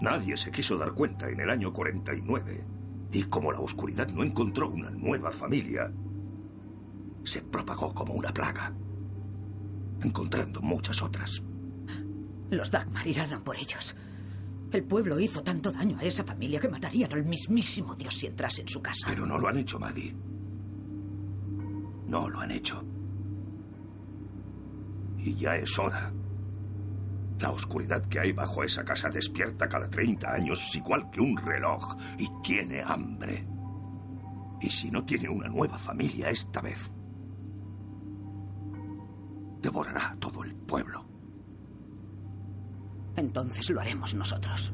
Nadie se quiso dar cuenta en el año 49. Y como la oscuridad no encontró una nueva familia, se propagó como una plaga, encontrando muchas otras. Los Dagmar irán a por ellos. El pueblo hizo tanto daño a esa familia que matarían al mismísimo Dios si entrase en su casa. Pero no lo han hecho, Maddie. No lo han hecho. Y ya es hora. La oscuridad que hay bajo esa casa despierta cada 30 años igual que un reloj y tiene hambre. Y si no tiene una nueva familia esta vez, devorará a todo el pueblo. Entonces lo haremos nosotros.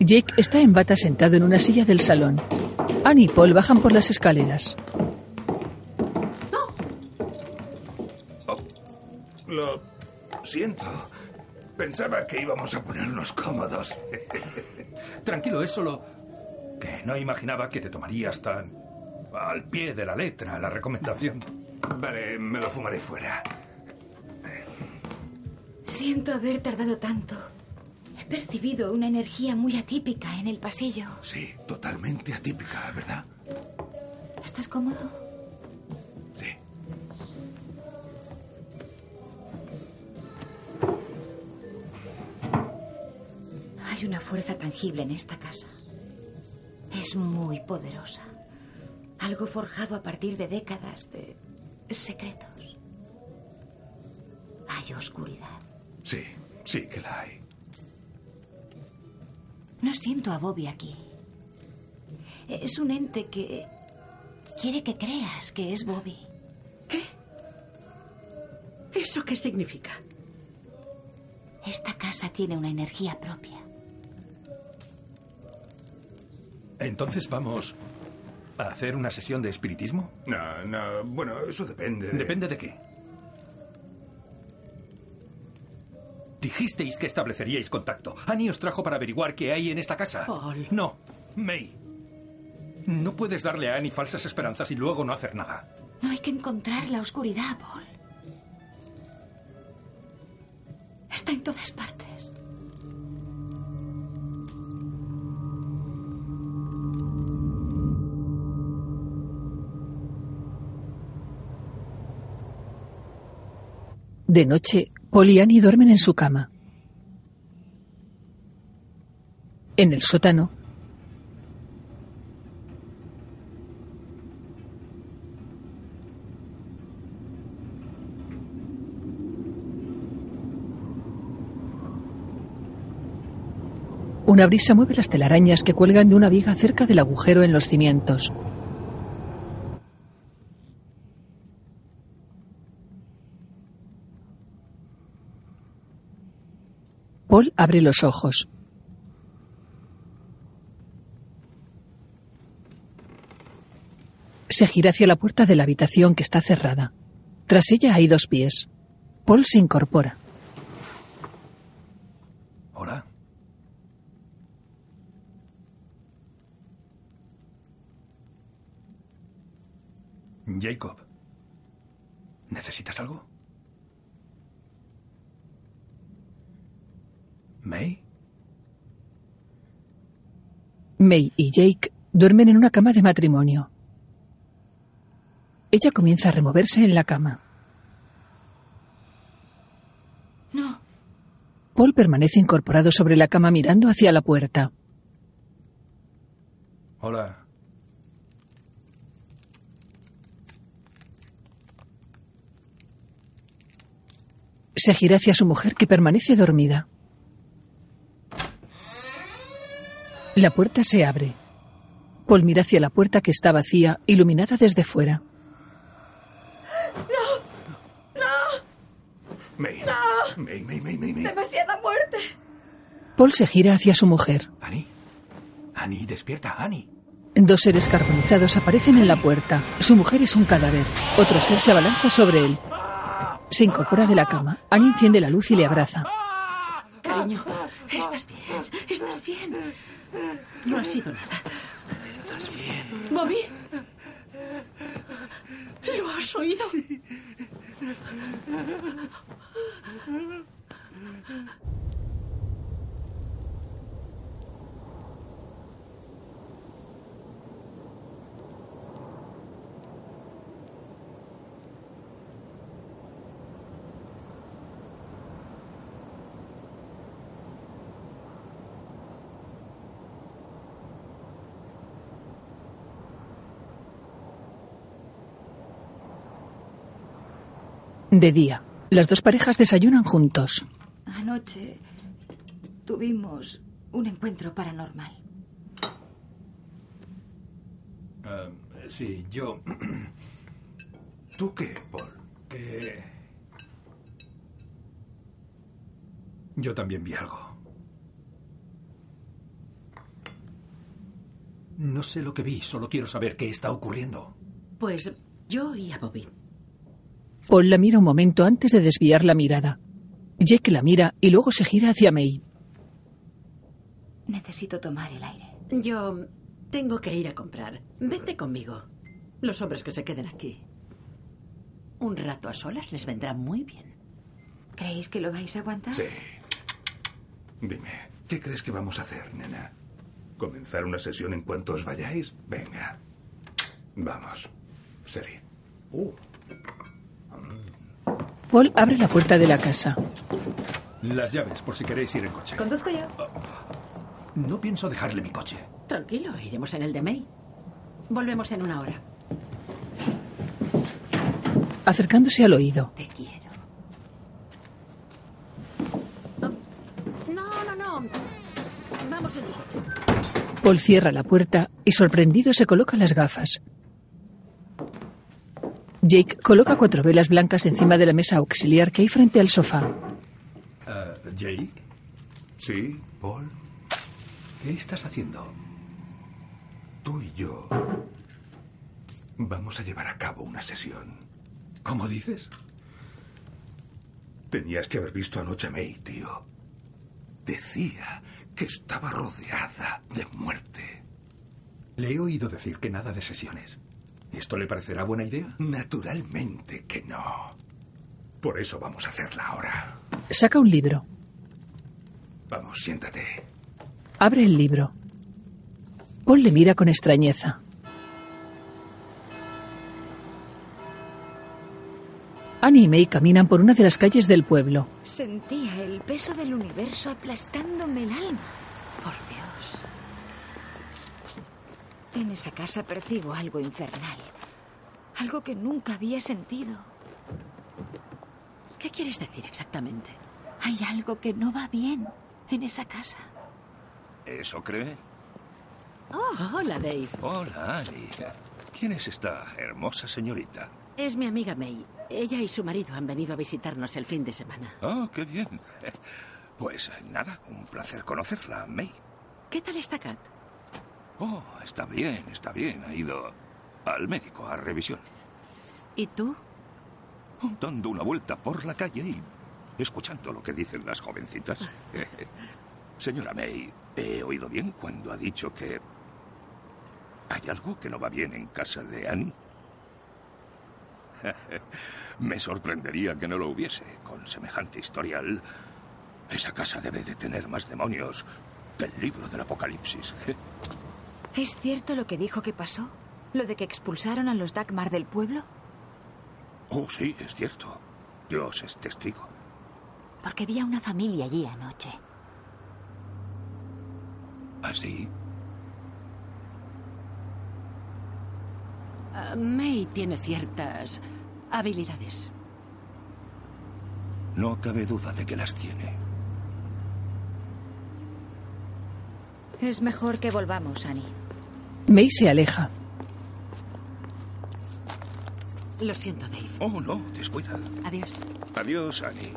Jake está en bata sentado en una silla del salón. Annie y Paul bajan por las escaleras. Lo siento. Pensaba que íbamos a ponernos cómodos. Tranquilo, es solo que no imaginaba que te tomarías tan al pie de la letra la recomendación. Vale, me lo fumaré fuera. Siento haber tardado tanto. He percibido una energía muy atípica en el pasillo. Sí, totalmente atípica, ¿verdad? ¿Estás cómodo? Hay una fuerza tangible en esta casa. Es muy poderosa. Algo forjado a partir de décadas de secretos. Hay oscuridad. Sí, sí que la hay. No siento a Bobby aquí. Es un ente que quiere que creas que es Bobby. ¿Eso qué significa? Esta casa tiene una energía propia. Entonces vamos a hacer una sesión de espiritismo. No, no, bueno, eso depende. de- ¿Depende de qué? Dijisteis que estableceríais contacto. Annie os trajo para averiguar qué hay en esta casa. Paul. No, May. No puedes darle a Annie falsas esperanzas y luego no hacer nada. No hay que encontrar la oscuridad, Paul. Está en todas partes. De noche, Paul y duermen en su cama. En el sótano, una brisa mueve las telarañas que cuelgan de una viga cerca del agujero en los cimientos. Paul abre los ojos. Se gira hacia la puerta de la habitación que está cerrada. Tras ella hay dos pies. Paul se incorpora. Hola. Jacob. ¿Necesitas algo? ¿May? May y Jake duermen en una cama de matrimonio. Ella comienza a removerse en la cama. No. Paul permanece incorporado sobre la cama mirando hacia la puerta. Hola. Se gira hacia su mujer que permanece dormida. La puerta se abre. Paul mira hacia la puerta que está vacía, iluminada desde fuera. ¡No! ¡No! May. ¡No! May, May, May, May, May. ¡Demasiada muerte! Paul se gira hacia su mujer. Annie. Annie, despierta, Annie. Dos seres carbonizados aparecen en la puerta. Su mujer es un cadáver. Otro ser se abalanza sobre él. Se incorpora de la cama. Annie enciende la luz y le abraza. Cariño, ¿estás bien? ¿Estás bien? No ha sido nada. ¿Estás bien? ¿Bobby? ¿Lo has oído? De día, las dos parejas desayunan juntos. Anoche tuvimos un encuentro paranormal. Ah, sí, yo... ¿Tú qué, Paul? Que... Yo también vi algo. No sé lo que vi, solo quiero saber qué está ocurriendo. Pues yo y a Bobby. Paul la mira un momento antes de desviar la mirada. Jake la mira y luego se gira hacia May. Necesito tomar el aire. Yo tengo que ir a comprar. Vente conmigo. Los hombres que se queden aquí. Un rato a solas les vendrá muy bien. ¿Creéis que lo vais a aguantar? Sí. Dime, ¿qué crees que vamos a hacer, nena? ¿Comenzar una sesión en cuanto os vayáis? Venga. Vamos. Serid. Uh. Paul abre la puerta de la casa. Las llaves, por si queréis ir en coche. Conduzco yo. No pienso dejarle mi coche. Tranquilo, iremos en el de May. Volvemos en una hora. Acercándose al oído. Te quiero. No, no, no. Vamos en el coche. Paul cierra la puerta y sorprendido se coloca las gafas. Jake coloca cuatro velas blancas encima de la mesa auxiliar que hay frente al sofá. Ah, Jake, ¿Sí, Paul? ¿qué estás haciendo? Tú y yo vamos a llevar a cabo una sesión. ¿Cómo dices? Tenías que haber visto anoche a May, tío. Decía que estaba rodeada de muerte. Le he oído decir que nada de sesiones. ¿Esto le parecerá buena idea? Naturalmente que no. Por eso vamos a hacerla ahora. Saca un libro. Vamos, siéntate. Abre el libro. Paul le mira con extrañeza. Annie y May caminan por una de las calles del pueblo. Sentía el peso del universo aplastándome el alma. Por Dios. En esa casa percibo algo infernal. Algo que nunca había sentido. ¿Qué quieres decir exactamente? Hay algo que no va bien en esa casa. ¿Eso cree? Oh, hola, Dave. Hola, Annie. ¿Quién es esta hermosa señorita? Es mi amiga May. Ella y su marido han venido a visitarnos el fin de semana. Oh, qué bien. Pues nada, un placer conocerla, May. ¿Qué tal está Kat? Oh, está bien, está bien. Ha ido Al médico, a revisión. ¿Y tú? Dando una vuelta por la calle y escuchando lo que dicen las jovencitas. Señora May, ¿he oído bien cuando ha dicho que hay algo que no va bien en casa de Annie? Me sorprendería que no lo hubiese. Con semejante historial, esa casa debe de tener más demonios que el libro del Apocalipsis. ¿Es cierto lo que dijo que pasó? ¿Lo de que expulsaron a los Dagmar del pueblo? Oh, sí, es cierto. Dios es testigo. Porque vi a una familia allí anoche. ¿Así? Ah, May tiene ciertas habilidades. No cabe duda de que las tiene. Es mejor que volvamos, Annie. May se aleja. Lo siento, Dave. Oh, no, descuida. Adiós. Adiós, Annie.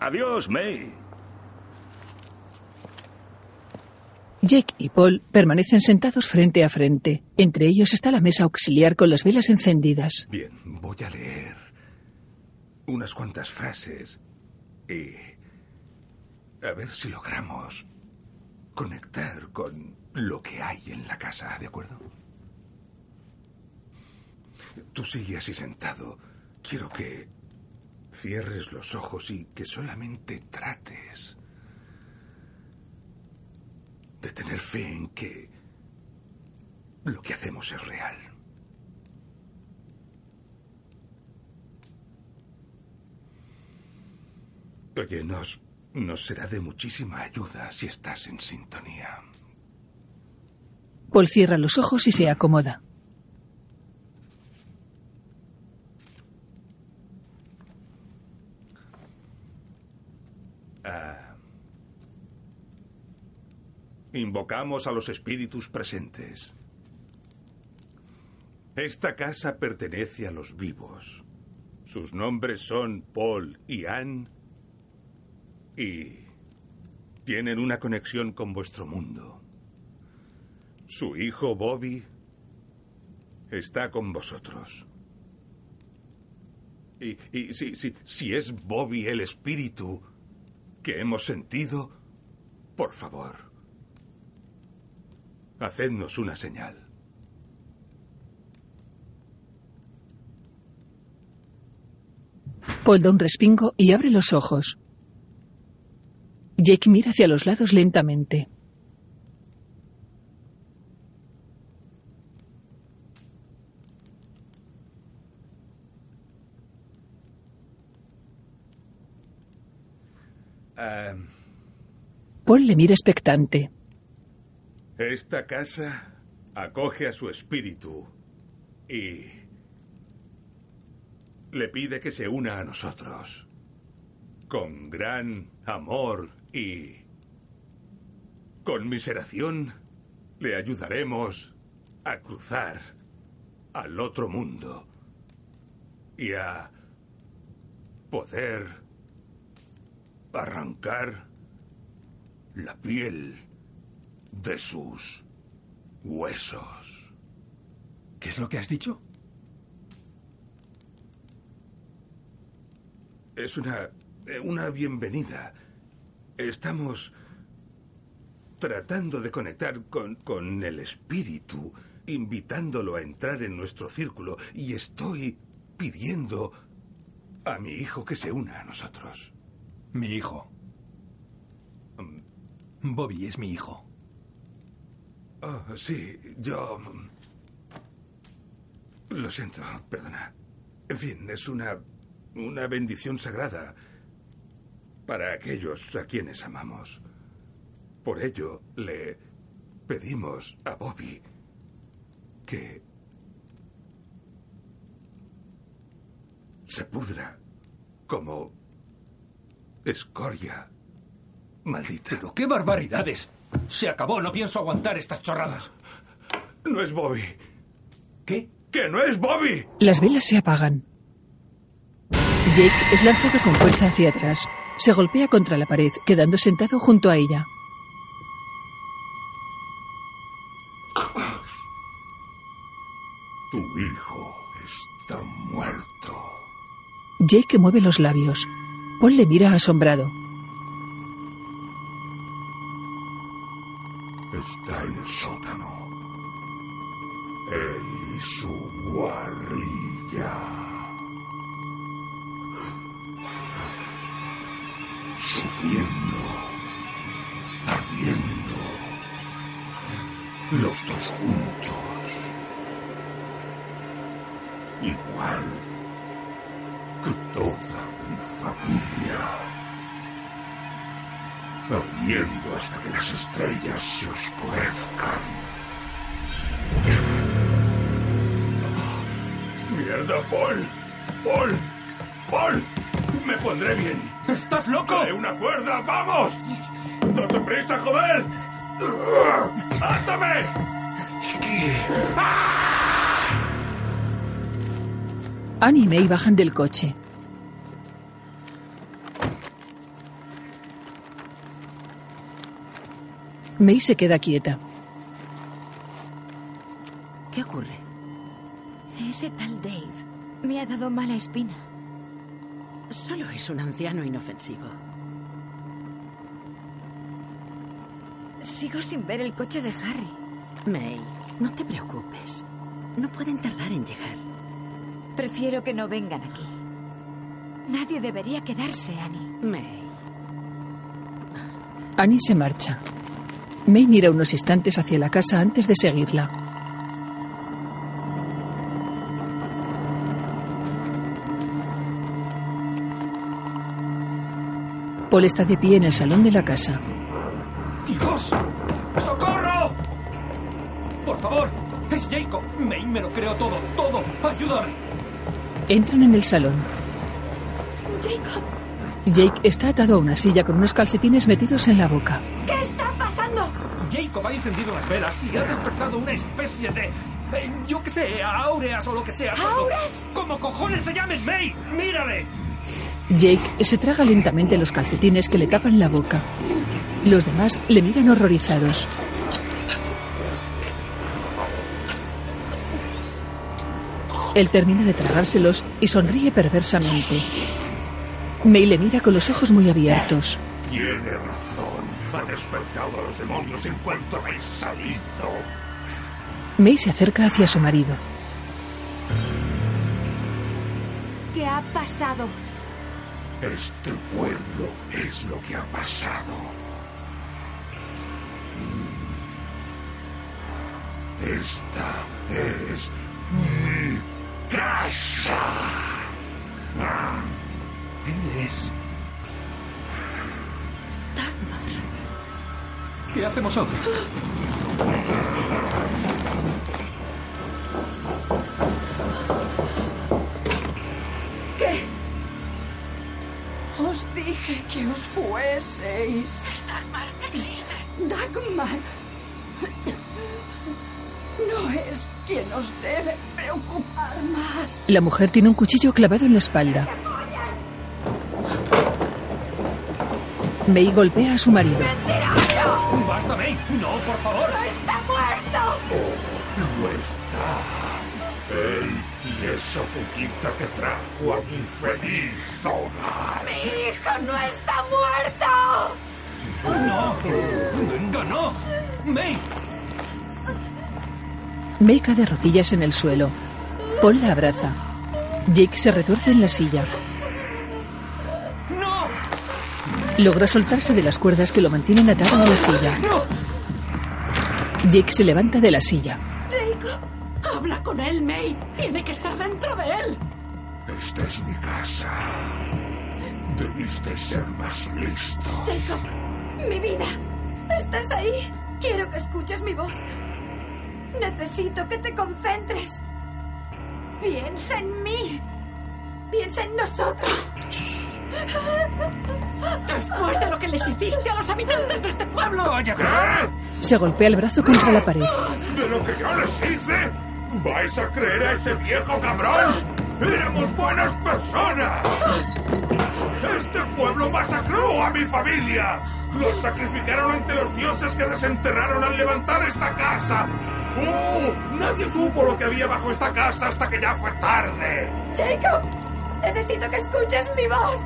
Adiós, May. Jake y Paul permanecen sentados frente a frente. Entre ellos está la mesa auxiliar con las velas encendidas. Bien, voy a leer unas cuantas frases y a ver si logramos conectar con lo que hay en la casa, ¿de acuerdo? Tú sigue así sentado. Quiero que cierres los ojos y que solamente trates de tener fe en que lo que hacemos es real. Oye, nos, nos será de muchísima ayuda si estás en sintonía. Paul cierra los ojos y se acomoda. Ah. Invocamos a los espíritus presentes. Esta casa pertenece a los vivos. Sus nombres son Paul y Anne y tienen una conexión con vuestro mundo. Su hijo Bobby está con vosotros. Y, y si, si, si es Bobby el espíritu que hemos sentido, por favor, hacednos una señal. Paul un respingo y abre los ojos. Jake mira hacia los lados lentamente. Paul le mira expectante. esta casa acoge a su espíritu y le pide que se una a nosotros con gran amor y conmiseración le ayudaremos a cruzar al otro mundo y a poder arrancar la piel de sus huesos. ¿Qué es lo que has dicho? Es una eh, una bienvenida. Estamos tratando de conectar con, con el espíritu, invitándolo a entrar en nuestro círculo y estoy pidiendo a mi hijo que se una a nosotros. Mi hijo. Bobby es mi hijo. Oh, sí, yo... Lo siento, perdona. En fin, es una... una bendición sagrada para aquellos a quienes amamos. Por ello, le pedimos a Bobby que se pudra como escoria maldita. Pero qué barbaridades. Se acabó, no pienso aguantar estas chorradas. No es Bobby. ¿Qué? ¡Que no es Bobby! Las velas se apagan. Jake es lanzado con fuerza hacia atrás. Se golpea contra la pared, quedando sentado junto a ella. Tu hijo está muerto. Jake mueve los labios. Paul le mira asombrado. Bajan del coche. May se queda quieta. ¿Qué ocurre? Ese tal Dave me ha dado mala espina. Solo es un anciano inofensivo. Sigo sin ver el coche de Harry. May, no te preocupes. No pueden tardar en llegar. Prefiero que no vengan aquí. Nadie debería quedarse, Annie. May. Annie se marcha. May mira unos instantes hacia la casa antes de seguirla. Paul está de pie en el salón de la casa. ¡Dios! ¡Socorro! Por favor, es Jacob. May, me lo creo todo, todo. Ayúdame. Entran en el salón. Jacob, Jake está atado a una silla con unos calcetines metidos en la boca. ¿qué está pasando? Jacob ha encendido las velas y ha despertado una especie de. eh, yo qué sé, áureas o lo que sea. ¿Auras? ¿Cómo cojones se llamen, May? ¡Mírale! Jake se traga lentamente los calcetines que le tapan la boca. Los demás le miran horrorizados. Él termina de tragárselos y sonríe perversamente. May le mira con los ojos muy abiertos. Tiene razón. Ha despertado a los demonios en cuanto habéis salido. May se acerca hacia su marido. ¿Qué ha pasado? Este pueblo es lo que ha pasado. Esta es mi casa. Él es. ¿Qué hacemos ahora? ¿Qué? Os dije que os fueseis. Es Dagmar, existe. Dagmar. No es quien os debe preocupar más. La mujer tiene un cuchillo clavado en la espalda. May golpea a su marido. ¡Basta, May! ¡No, por favor! ¡Está muerto! No está. Él y esa putita que trajo a mi feliz hogar. ¡Mi hijo no está muerto! ¡No! ¡Venga, no! ¡May! May cae de rodillas en el suelo. Paul la abraza. Jake se retuerce en la silla. ¡No! Logra soltarse de las cuerdas que lo mantienen atado a la silla. Jake se levanta de la silla. Jacob, habla con él, May. Tiene que estar dentro de él. Esta es mi casa. Debiste ser más listo. Jacob, mi vida. ¿Estás ahí? Quiero que escuches mi voz. Necesito que te concentres. Piensa en mí. Piensa en nosotros. Después de lo que les hiciste a los habitantes de este pueblo. ¡Cállate! Se golpea el brazo contra la pared. ¿De lo que yo les hice? ¿Vais a creer a ese viejo cabrón? ¡Éramos buenas personas! ¡Este pueblo masacró a mi familia! ¡Los sacrificaron ante los dioses que desenterraron al levantar esta casa! ¡Oh! Nadie supo lo que había bajo esta casa hasta que ya fue tarde. Jacob, necesito que escuches mi voz.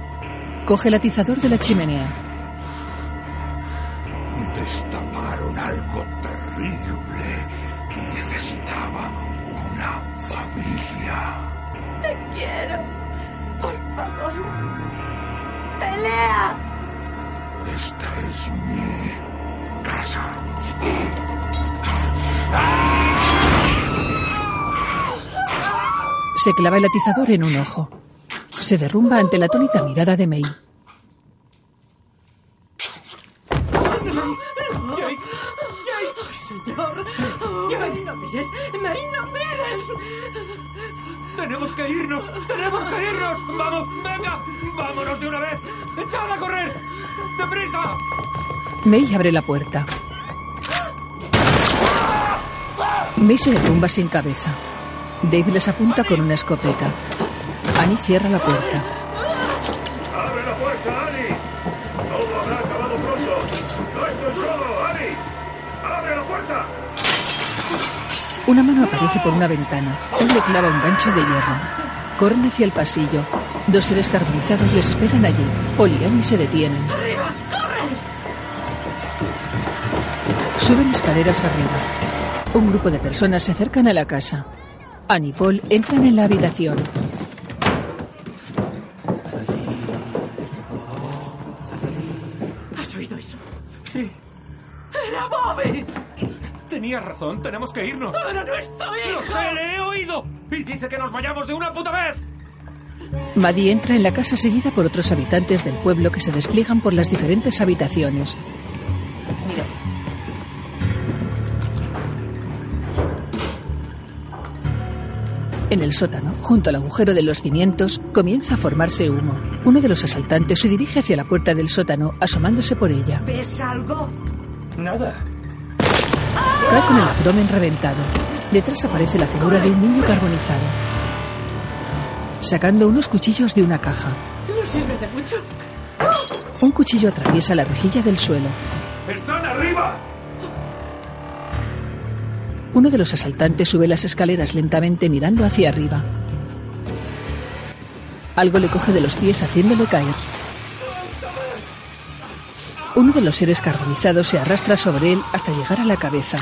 Coge el atizador de la chimenea. Destaparon algo terrible y necesitaba una familia. Te quiero. Por favor. Pelea. Esta es mi casa. Se clava el atizador en un ojo. Se derrumba ante la atónita mirada de May. Jake, ¡Oh, señor! ¡May, no mires! ¡May, no mires! ¡Tenemos que irnos! ¡Tenemos que irnos! ¡Vamos, venga! ¡Vámonos de una vez! ¡Echad a correr! ¡Deprisa! May abre la puerta. May se derrumba sin cabeza. Dave les apunta con una escopeta. Annie cierra la puerta. ¡Abre la puerta, Annie! Todo habrá acabado pronto. No estoy solo, Annie. ¡Abre la puerta! Una mano aparece por una ventana. Él le clava un gancho de hierro. Corren hacia el pasillo. Dos seres carbonizados les esperan allí. Paul y Annie se detienen. ¡Arriba! ¡Corre! Suben escaleras arriba. Un grupo de personas se acercan a la casa. Annie y Paul entran en la habitación. ¿Has oído eso? Sí, ¡Era Bobby! tenía razón. Tenemos que irnos. ¡Pero no estoy! ¡Lo sé, le he oído! Y dice que nos vayamos de una puta vez. Maddie entra en la casa seguida por otros habitantes del pueblo que se despliegan por las diferentes habitaciones. En el sótano, junto al agujero de los cimientos, comienza a formarse humo. Uno de los asaltantes se dirige hacia la puerta del sótano, asomándose por ella. ¿Ves algo? Nada. Cae con el abdomen reventado. Detrás aparece la figura de un niño carbonizado. Sacando unos cuchillos de una caja. ¿No sirve de mucho? Un cuchillo atraviesa la rejilla del suelo. ¡Están arriba! Uno de los asaltantes sube las escaleras lentamente mirando hacia arriba. Algo le coge de los pies haciéndole caer. Uno de los seres carbonizados se arrastra sobre él hasta llegar a la cabeza.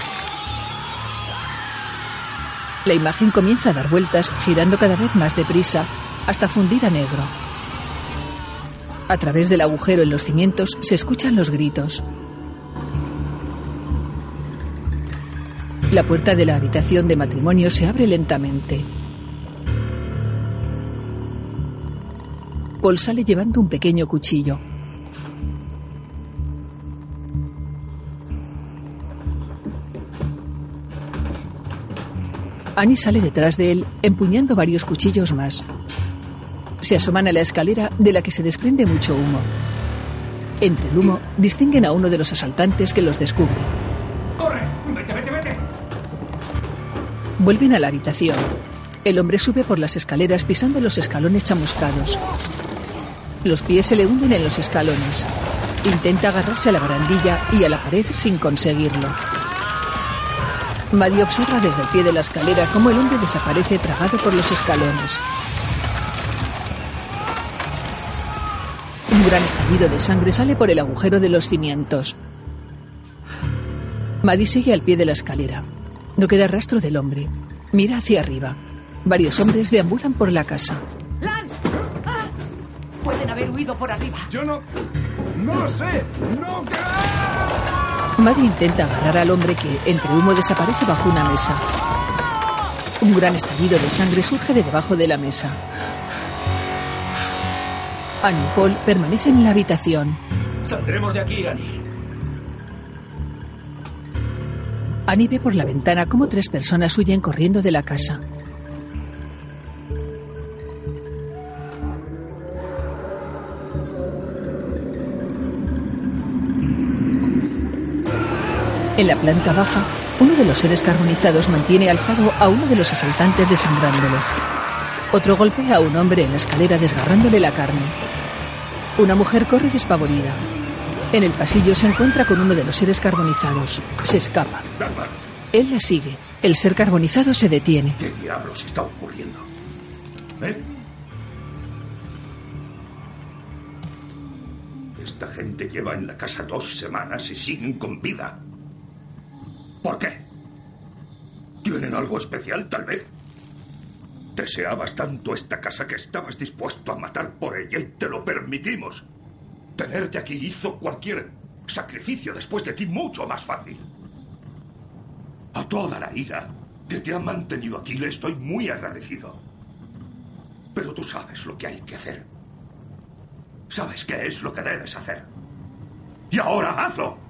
La imagen comienza a dar vueltas, girando cada vez más deprisa, hasta fundir a negro. A través del agujero en los cimientos se escuchan los gritos. La puerta de la habitación de matrimonio se abre lentamente. Paul sale llevando un pequeño cuchillo. Annie sale detrás de él, empuñando varios cuchillos más. Se asoman a la escalera de la que se desprende mucho humo. Entre el humo, distinguen a uno de los asaltantes que los descubre. Vuelven a la habitación. El hombre sube por las escaleras pisando los escalones chamuscados. Los pies se le hunden en los escalones. Intenta agarrarse a la barandilla y a la pared sin conseguirlo. Maddie observa desde el pie de la escalera cómo el hombre desaparece tragado por los escalones. Un gran estallido de sangre sale por el agujero de los cimientos. Maddie sigue al pie de la escalera. No queda rastro del hombre. Mira hacia arriba. Varios hombres deambulan por la casa. ¡Lance! ¡Ah! Pueden haber huido por arriba. Yo no. No lo sé. No. Maddie intenta agarrar al hombre que, entre humo, desaparece bajo una mesa. Un gran estallido de sangre surge de debajo de la mesa. Annie y Paul permanecen en la habitación. Saldremos de aquí, Annie. Annie ve por la ventana cómo tres personas huyen corriendo de la casa. En la planta baja, uno de los seres carbonizados mantiene alzado a uno de los asaltantes desangrándolo. Otro golpea a un hombre en la escalera desgarrándole la carne. Una mujer corre despavorida. En el pasillo se encuentra con uno de los seres carbonizados. Se escapa. Él la sigue. El ser carbonizado se detiene. ¿Qué diablos está ocurriendo? ¿Eh? Esta gente lleva en la casa dos semanas y siguen con vida. ¿Por qué? ¿Tienen algo especial, tal vez? Deseabas tanto esta casa que estabas dispuesto a matar por ella y te lo permitimos. Tenerte aquí hizo cualquier sacrificio después de ti mucho más fácil. A toda la ira que te ha mantenido aquí le estoy muy agradecido. Pero tú sabes lo que hay que hacer. Sabes qué es lo que debes hacer. Y ahora hazlo.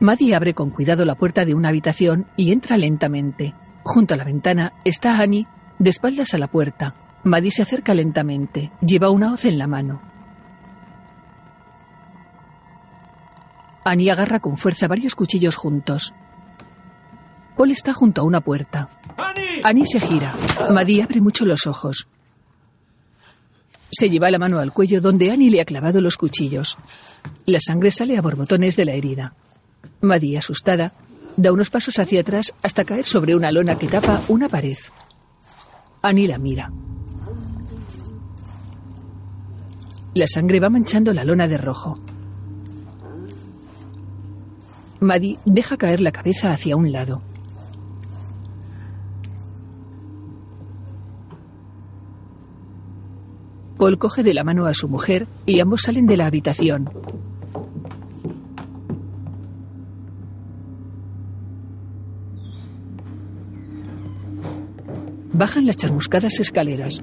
Maddie abre con cuidado la puerta de una habitación y entra lentamente. Junto a la ventana está Annie, de espaldas a la puerta. Maddie se acerca lentamente. Lleva una hoz en la mano. Annie agarra con fuerza varios cuchillos juntos. Paul está junto a una puerta. Annie se gira. Maddie abre mucho los ojos. Se lleva la mano al cuello donde Annie le ha clavado los cuchillos. La sangre sale a borbotones de la herida. Maddie, asustada, da unos pasos hacia atrás hasta caer sobre una lona que tapa una pared. Annie la mira. La sangre va manchando la lona de rojo. Maddie deja caer la cabeza hacia un lado. Paul coge de la mano a su mujer y ambos salen de la habitación. Bajan las chamuscadas escaleras.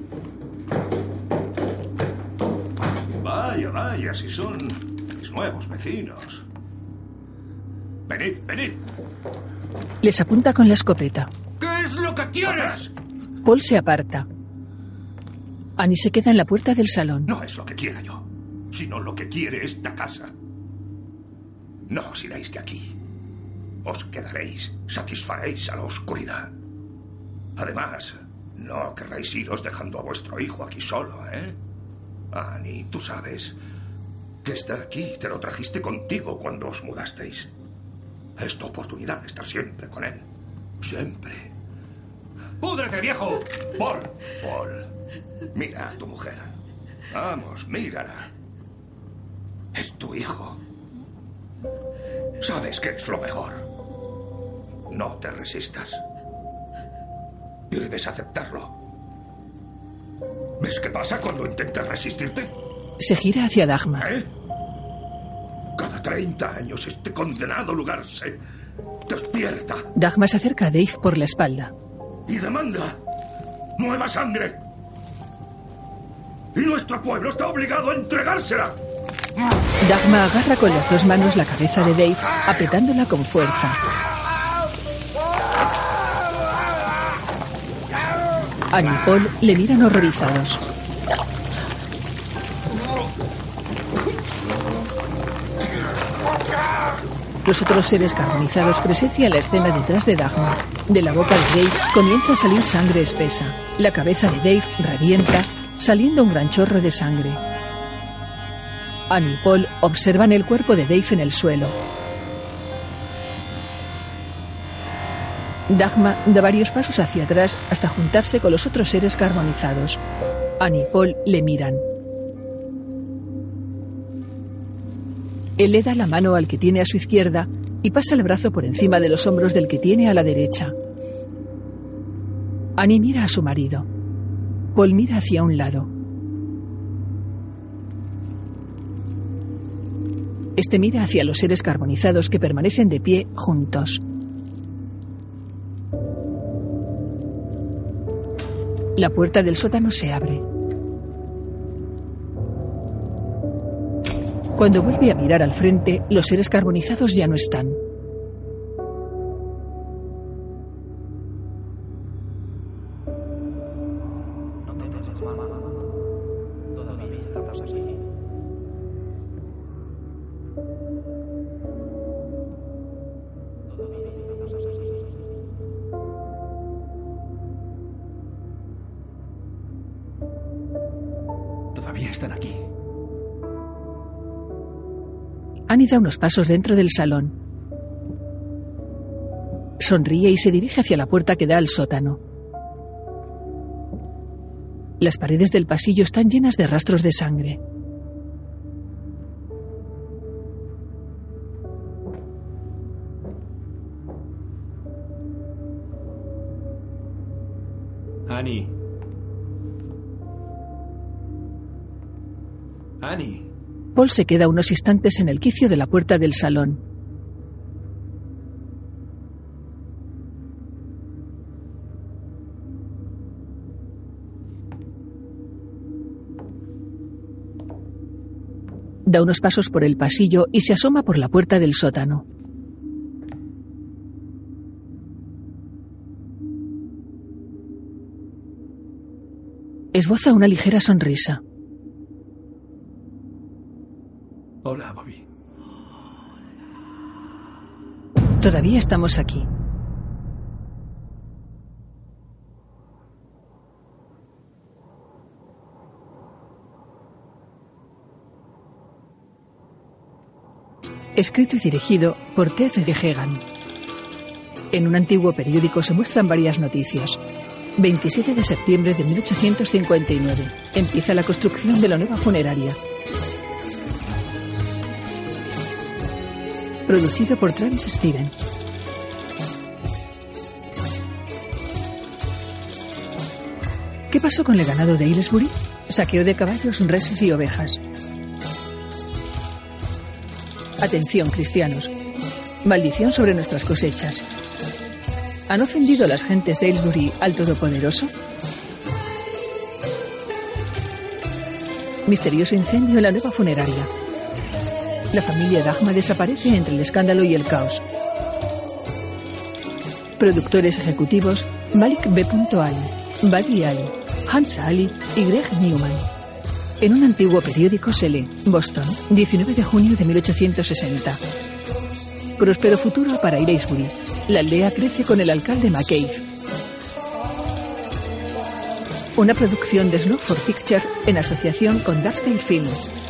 Vaya, vaya, si son mis nuevos vecinos. Venid, venid. Les apunta con la escopeta. ¿Qué es lo que quieres? Paul se aparta. Annie se queda en la puerta del salón. No es lo que quiera yo, sino lo que quiere esta casa. No os iréis de aquí. Os quedaréis, satisfaréis a la oscuridad. Además, no querréis iros dejando a vuestro hijo aquí solo, ¿eh? Annie, tú sabes que está aquí. Te lo trajiste contigo cuando os mudasteis. Es tu oportunidad de estar siempre con él. Siempre. ¡Púdrete, viejo! Paul, Paul, mira a tu mujer. Vamos, mírala. Es tu hijo. Sabes que es lo mejor. No te resistas. Debes aceptarlo. ¿Ves qué pasa cuando intentas resistirte? Se gira hacia Dagmar. ¿Eh? Cada 30 años este condenado lugar se despierta Dagmar se acerca a Dave por la espalda. y demanda nueva sangre. Y nuestro pueblo está obligado a entregársela. Dagmar agarra con las dos manos la cabeza de Dave, apretándola con fuerza. Annie y Paul le miran horrorizados. Los otros seres carbonizados presencian la escena detrás de Dagmar. De la boca de Dave comienza a salir sangre espesa. La cabeza de Dave revienta, saliendo un gran chorro de sangre. Annie y Paul observan el cuerpo de Dave en el suelo. Dagmar da varios pasos hacia atrás hasta juntarse con los otros seres carbonizados. Annie y Paul le miran. Él le da la mano al que tiene a su izquierda y pasa el brazo por encima de los hombros del que tiene a la derecha. Annie mira a su marido. Paul mira hacia un lado. Este mira hacia los seres carbonizados que permanecen de pie juntos. La puerta del sótano se abre. Cuando vuelve a mirar al frente, los seres carbonizados ya no están. Annie da unos pasos dentro del salón. Sonríe y se dirige hacia la puerta que da al sótano. Las paredes del pasillo están llenas de rastros de sangre. Annie. Annie. Paul se queda unos instantes en el quicio de la puerta del salón. Da unos pasos por el pasillo y se asoma por la puerta del sótano. Esboza una ligera sonrisa. Hola, Bobby. Todavía estamos aquí. Escrito y dirigido por Ted Gehegan. En un antiguo periódico se muestran varias noticias. 27 de septiembre de 1859. Empieza la construcción de la nueva funeraria. Producido por Travis Stevens. ¿Qué pasó con el ganado de Aylesbury? Saqueo de caballos, reses y ovejas. Atención, cristianos. Maldición sobre nuestras cosechas. ¿Han ofendido las gentes de Aylesbury al Todopoderoso? Misterioso incendio en la nueva funeraria. La familia Dagma desaparece entre el escándalo y el caos. Productores ejecutivos Malik B. Ali, Buddy Ali, Hans Ali y Greg Newman. En un antiguo periódico se lee Boston, 19 de junio de 1860. Próspero futuro para Aylesbury. La aldea crece con el alcalde McCabe. Una producción de Snow for Pictures en asociación con Darkscale Films.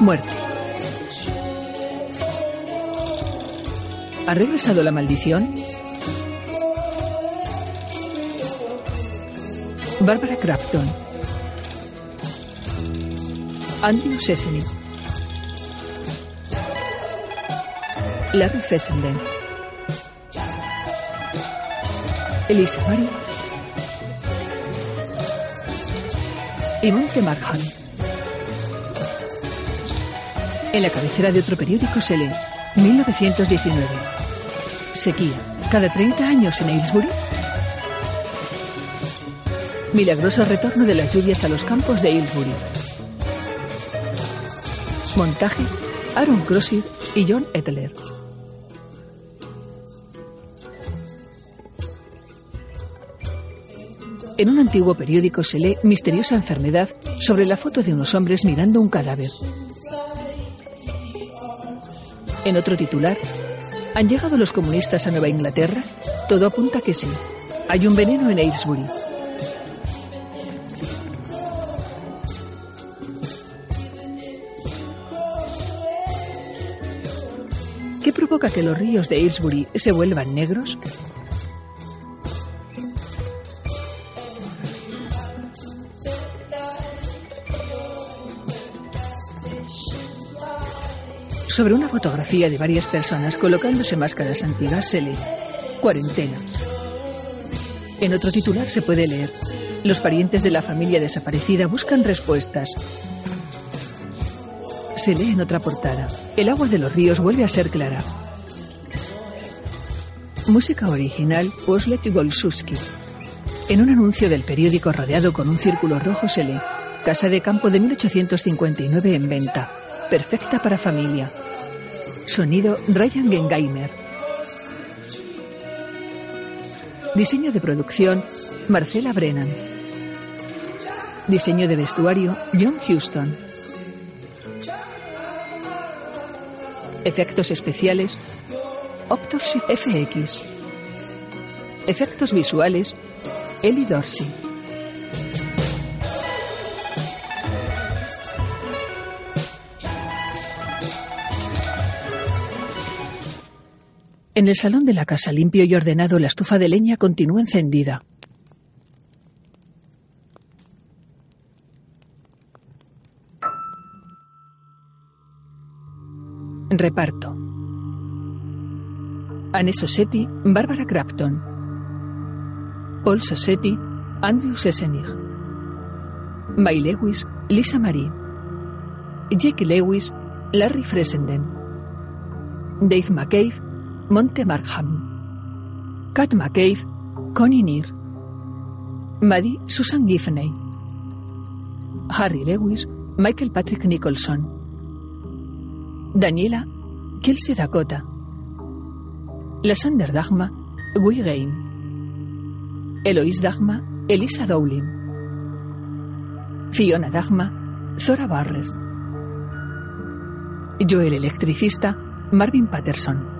Muerte. ¿Ha regresado la maldición? Barbara Crafton. Andrew Sesame. Larry Fessenden. Elisa. Y Monte Markham. En la cabecera de otro periódico se lee 1919. Sequía. Cada 30 años en Aylesbury. Milagroso retorno de las lluvias a los campos de Aylesbury. Montaje. Aaron Crossy y John Etler. En un antiguo periódico se lee misteriosa enfermedad sobre la foto de unos hombres mirando un cadáver. En otro titular, ¿han llegado los comunistas a Nueva Inglaterra? Todo apunta que sí. Hay un veneno en Aylesbury. ¿Qué provoca que los ríos de Aylesbury se vuelvan negros? Sobre una fotografía de varias personas colocándose máscaras antiguas se lee Cuarentena. En otro titular se puede leer Los parientes de la familia desaparecida buscan respuestas. Se lee en otra portada El agua de los ríos vuelve a ser clara. Música original Oslet Golsuski. En un anuncio del periódico rodeado con un círculo rojo se lee Casa de campo de 1859 en venta. Perfecta para familia. Sonido Ryan Gengaimer. Diseño de producción Marcela Brennan. Diseño de vestuario John Houston. Efectos especiales Optos FX. Efectos visuales Ellie Dorsey. En el salón de la casa limpio y ordenado, la estufa de leña continúa encendida. Reparto. Anne Sossetti, Bárbara Crafton. Paul Sossetti, Andrew Sessenich. May Lewis, Lisa Marie. Jake Lewis, Larry Fresenden. Dave McCabe, Monte Markham. Kat McCabe, Connie Neer. Maddie Susan Giffney. Harry Lewis, Michael Patrick Nicholson. Daniela, Kelsey Dakota. Lasander Dagma, Guy Game. Eloise Dagma, Elisa Dowling. Fiona Dagma, Zora Barres. Joel Electricista, Marvin Patterson.